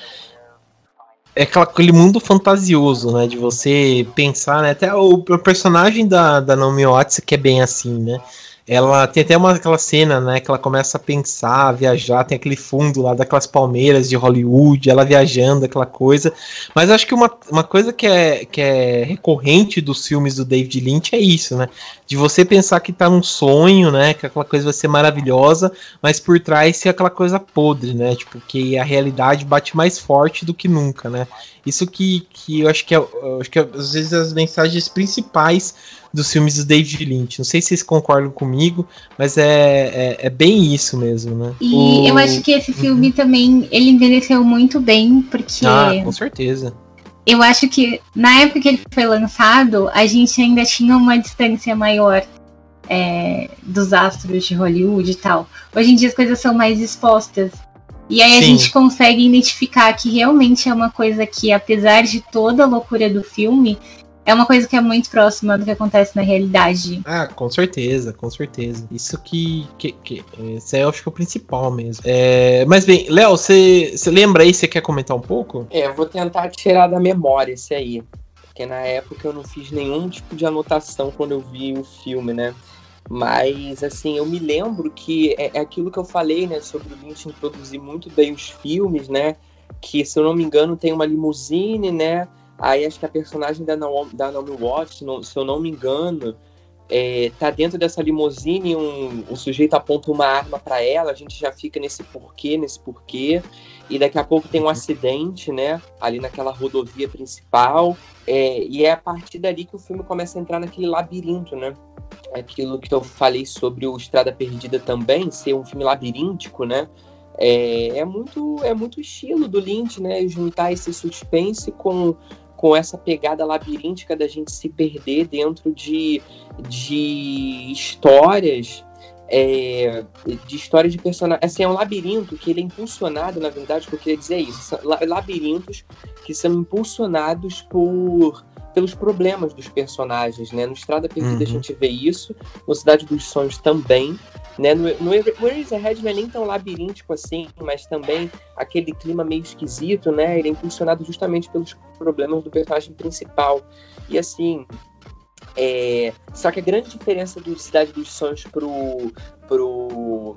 Speaker 2: é aquela, aquele mundo fantasioso, né? De você pensar, né? Até o, o personagem da, da Naomi Watts que é bem assim, né? Ela tem até uma aquela cena, né, que ela começa a pensar, a viajar, tem aquele fundo lá daquelas palmeiras de Hollywood, ela viajando, aquela coisa. Mas acho que uma, uma coisa que é, que é recorrente dos filmes do David Lynch é isso, né? De você pensar que tá num sonho, né, que aquela coisa vai ser maravilhosa, mas por trás ser aquela coisa podre, né? Tipo, que a realidade bate mais forte do que nunca, né? Isso que, que eu acho que é, acho que é, às vezes as mensagens principais dos filmes do David Lynch. Não sei se vocês concordam comigo, mas é, é, é bem isso mesmo, né?
Speaker 3: E o... eu acho que esse filme uhum. também ele envelheceu muito bem, porque.
Speaker 2: Ah, com certeza.
Speaker 3: Eu acho que na época que ele foi lançado, a gente ainda tinha uma distância maior é, dos astros de Hollywood e tal. Hoje em dia as coisas são mais expostas. E aí Sim. a gente consegue identificar que realmente é uma coisa que, apesar de toda a loucura do filme, é uma coisa que é muito próxima do que acontece na realidade.
Speaker 2: Ah, com certeza, com certeza. Isso que. que, que esse é, eu acho que é o principal mesmo. É, mas bem, Léo, você lembra aí? Você quer comentar um pouco?
Speaker 5: É, eu vou tentar tirar da memória esse aí. Porque na época eu não fiz nenhum tipo de anotação quando eu vi o filme, né? Mas, assim, eu me lembro que é, é aquilo que eu falei, né, sobre o Lynch introduzir muito bem os filmes, né? Que, se eu não me engano, tem uma limusine, né? Aí acho que a personagem da Naomi, da Naomi Watts, não, se eu não me engano, é, tá dentro dessa limusine, um, o sujeito aponta uma arma para ela, a gente já fica nesse porquê, nesse porquê, e daqui a pouco tem um acidente, né, ali naquela rodovia principal, é, e é a partir dali que o filme começa a entrar naquele labirinto, né, aquilo que eu falei sobre o Estrada Perdida também, ser um filme labiríntico, né, é, é muito é muito estilo do Lynch, né, juntar esse suspense com com essa pegada labiríntica da gente se perder dentro de, de histórias é, de histórias de personagens. Assim, é um labirinto que ele é impulsionado, na verdade, que eu queria dizer isso. São labirintos que são impulsionados por pelos problemas dos personagens, né? No Estrada Perdida uhum. a gente vê isso, no Cidade dos Sonhos também, né? No, no Eraserhead não é nem tão labiríntico assim, mas também aquele clima meio esquisito, né? Ele é impulsionado justamente pelos problemas do personagem principal. E assim, é... só que a grande diferença do Cidade dos Sonhos pro, pro,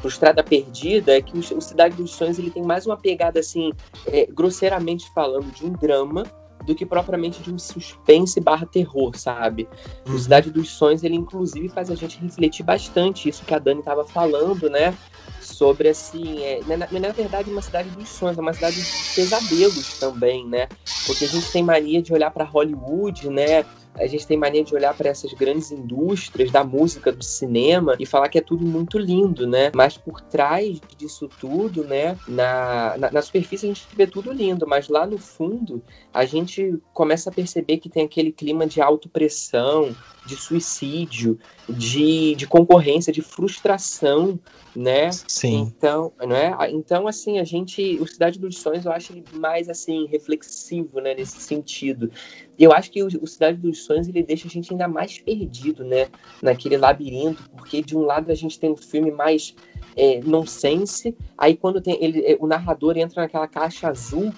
Speaker 5: pro Estrada Perdida é que o, Cidade dos Sonhos ele tem mais uma pegada assim, é, grosseiramente falando, de um drama, do que propriamente de um suspense barra terror, sabe? Uhum. O Cidade dos Sonhos, ele inclusive faz a gente refletir bastante isso que a Dani estava falando, né? Sobre assim, é, na, na, verdade, uma cidade dos sonhos, é uma cidade de pesadelos também, né? Porque a gente tem mania de olhar para Hollywood, né? A gente tem mania de olhar para essas grandes indústrias da música, do cinema e falar que é tudo muito lindo, né? Mas por trás disso tudo, né, na, na, na superfície a gente vê tudo lindo, mas lá no fundo a gente começa a perceber que tem aquele clima de autopressão, de suicídio, de, de concorrência, de frustração, né?
Speaker 2: Sim.
Speaker 5: Então, não é? Então, assim, a gente, o Cidade dos Sonhos, eu acho ele mais assim reflexivo, né, nesse sentido. Eu acho que o, o Cidade dos Sonhos ele deixa a gente ainda mais perdido, né, naquele labirinto, porque de um lado a gente tem um filme mais é, nonsense, aí quando tem ele, é, o narrador entra naquela caixa azul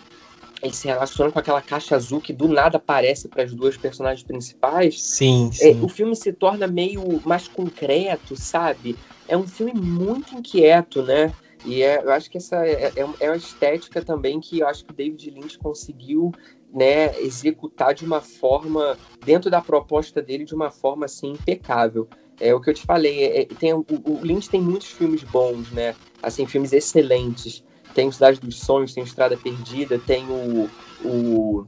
Speaker 5: ele se relaciona com aquela caixa azul que do nada aparece para as duas personagens principais.
Speaker 2: Sim,
Speaker 5: É,
Speaker 2: sim.
Speaker 5: o filme se torna meio mais concreto, sabe? É um filme muito inquieto, né? E é, eu acho que essa é, é, é uma estética também que eu acho que o David Lynch conseguiu né, executar de uma forma, dentro da proposta dele, de uma forma assim impecável. É o que eu te falei, é, é, tem, o, o Lynch tem muitos filmes bons, né? Assim, filmes excelentes. Tem Cidade dos Sonhos, tem Estrada Perdida, tem o, o,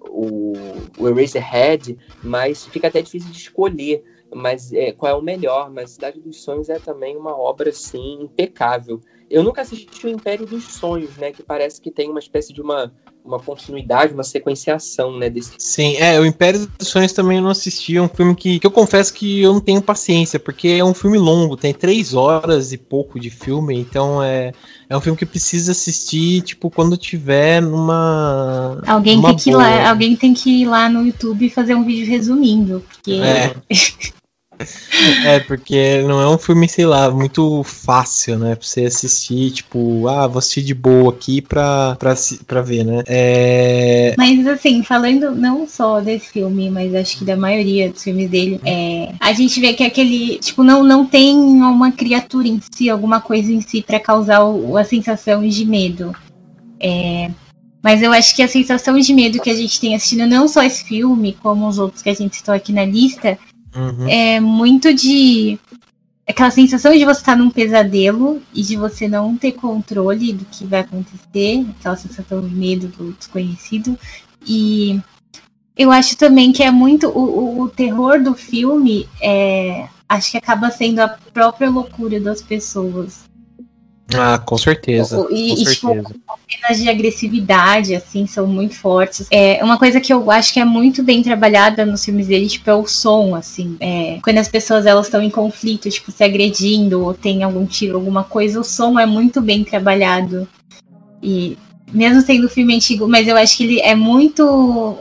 Speaker 5: o, o Eraserhead, mas fica até difícil de escolher mas é, qual é o melhor. Mas Cidade dos Sonhos é também uma obra, assim, impecável. Eu nunca assisti o Império dos Sonhos, né? Que parece que tem uma espécie de uma, uma continuidade, uma sequenciação, né? Desse...
Speaker 2: Sim, é, o Império dos Sonhos também eu não assisti, é um filme que, que eu confesso que eu não tenho paciência, porque é um filme longo, tem três horas e pouco de filme, então é, é um filme que precisa assistir, tipo, quando tiver numa...
Speaker 3: Alguém
Speaker 2: numa
Speaker 3: tem, que ir lá, alguém tem que ir lá no YouTube e fazer um vídeo resumindo, porque
Speaker 2: É. É, porque não é um filme, sei lá, muito fácil, né? Pra você assistir, tipo, ah, vou assistir de boa aqui pra, pra, pra ver, né? É.
Speaker 3: Mas assim, falando não só desse filme, mas acho que da maioria dos filmes dele, é, a gente vê que aquele, tipo, não, não tem uma criatura em si, alguma coisa em si pra causar o- a sensação de medo. É, mas eu acho que a sensação de medo que a gente tem assistindo não só esse filme, como os outros que a gente citou aqui na lista,
Speaker 2: Uhum.
Speaker 3: é muito de aquela sensação de você estar num pesadelo e de você não ter controle do que vai acontecer, aquela sensação de medo do desconhecido. E eu acho também que é muito o, o, o terror do filme é acho que acaba sendo a própria loucura das pessoas.
Speaker 2: Ah, com certeza.
Speaker 3: E-
Speaker 2: com
Speaker 3: e, tipo,
Speaker 2: certeza.
Speaker 3: cenas de agressividade, assim, são muito fortes. É uma coisa que eu acho que é muito bem trabalhada nos filmes dele, tipo, é o som, assim. É, quando as pessoas elas estão em conflito, tipo, se agredindo ou tem algum tiro, alguma coisa, o som é muito bem trabalhado. E mesmo sendo um filme antigo, mas eu acho que ele é muito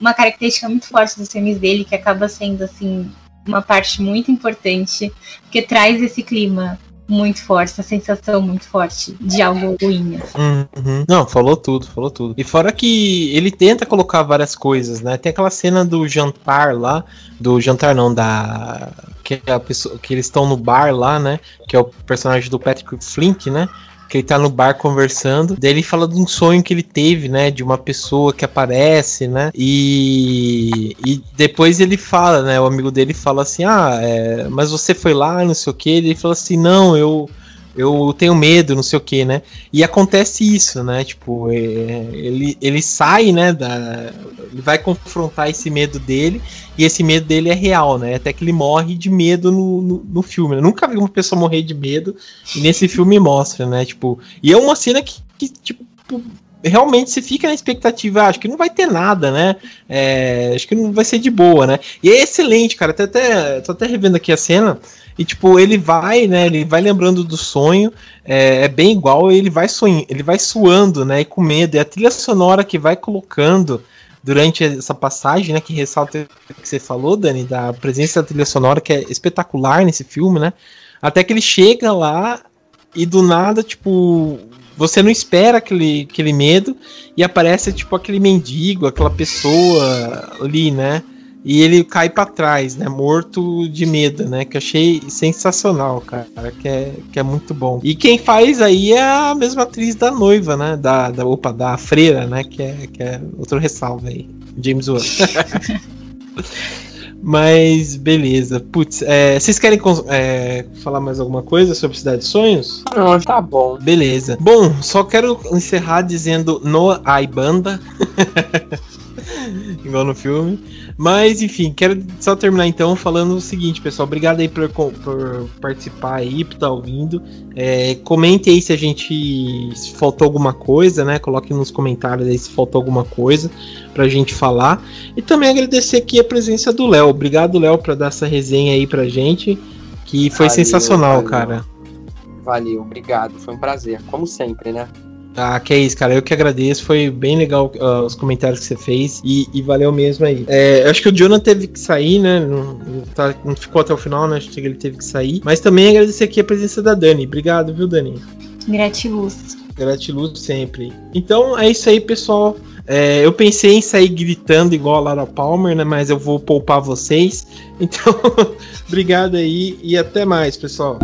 Speaker 3: uma característica muito forte dos filmes dele, que acaba sendo, assim, uma parte muito importante, porque traz esse clima muito forte, essa sensação muito forte de algo ruim. assim.
Speaker 2: Uhum. Não, falou tudo, falou tudo. E fora que ele tenta colocar várias coisas, né? Tem aquela cena do jantar lá, do jantar não, da. Que, é a pessoa, que eles estão no bar lá, né? Que é o personagem do Patrick Flint, né? Que ele tá no bar conversando. Daí ele fala de um sonho que ele teve, né? De uma pessoa que aparece, né? E, e depois ele fala, né? O amigo dele fala assim: Ah, é, mas você foi lá, não sei o que. Ele fala assim: Não, eu eu tenho medo, não sei o que, né? E acontece isso, né? Tipo, é, ele, ele sai, né? Da, ele vai confrontar esse medo dele, e esse medo dele é real, né? Até que ele morre de medo no, no, no filme. Eu nunca vi uma pessoa morrer de medo, e nesse filme mostra, né? Tipo, e é uma cena que, que tipo. Realmente você fica na expectativa, ah, acho que não vai ter nada, né? É, acho que não vai ser de boa, né? E é excelente, cara. Até, até, tô até revendo aqui a cena. E tipo, ele vai, né? Ele vai lembrando do sonho. É, é bem igual, ele vai sonhando, ele vai suando, né? E com medo. E a trilha sonora que vai colocando durante essa passagem, né? Que ressalta o que você falou, Dani, da presença da trilha sonora, que é espetacular nesse filme, né? Até que ele chega lá e do nada, tipo, você não espera aquele, aquele medo e aparece, tipo, aquele mendigo, aquela pessoa ali, né? E ele cai para trás, né? Morto de medo, né? Que eu achei sensacional, cara. Que é, que é muito bom. E quem faz aí é a mesma atriz da noiva, né? Da, da opa, da freira, né? Que é, que é outro ressalve aí. James Wan. Mas beleza. Putz, é, vocês querem é, falar mais alguma coisa sobre Cidade de Sonhos?
Speaker 5: Não, tá bom.
Speaker 2: Beleza. Bom, só quero encerrar dizendo no ai banda. igual no filme. Mas, enfim, quero só terminar então falando o seguinte, pessoal. Obrigado aí por, por participar aí, por estar tá ouvindo. É, comente aí se a gente. Se faltou alguma coisa, né? Coloque nos comentários aí se faltou alguma coisa pra gente falar. E também agradecer aqui a presença do Léo. Obrigado, Léo, por dar essa resenha aí pra gente. Que foi valeu, sensacional, valeu. cara.
Speaker 5: Valeu, obrigado. Foi um prazer, como sempre, né?
Speaker 2: Ah, que é isso, cara. Eu que agradeço. Foi bem legal uh, os comentários que você fez e, e valeu mesmo aí. É, eu acho que o Jonathan teve que sair, né? Não, não, tá, não, ficou até o final, né? Acho que ele teve que sair. Mas também agradecer aqui a presença da Dani. Obrigado, viu, Dani?
Speaker 3: Gratiluz.
Speaker 2: Gratiluz sempre. Então é isso aí, pessoal. É, eu pensei em sair gritando igual a Lara Palmer, né? Mas eu vou poupar vocês. Então, obrigado aí e até mais, pessoal.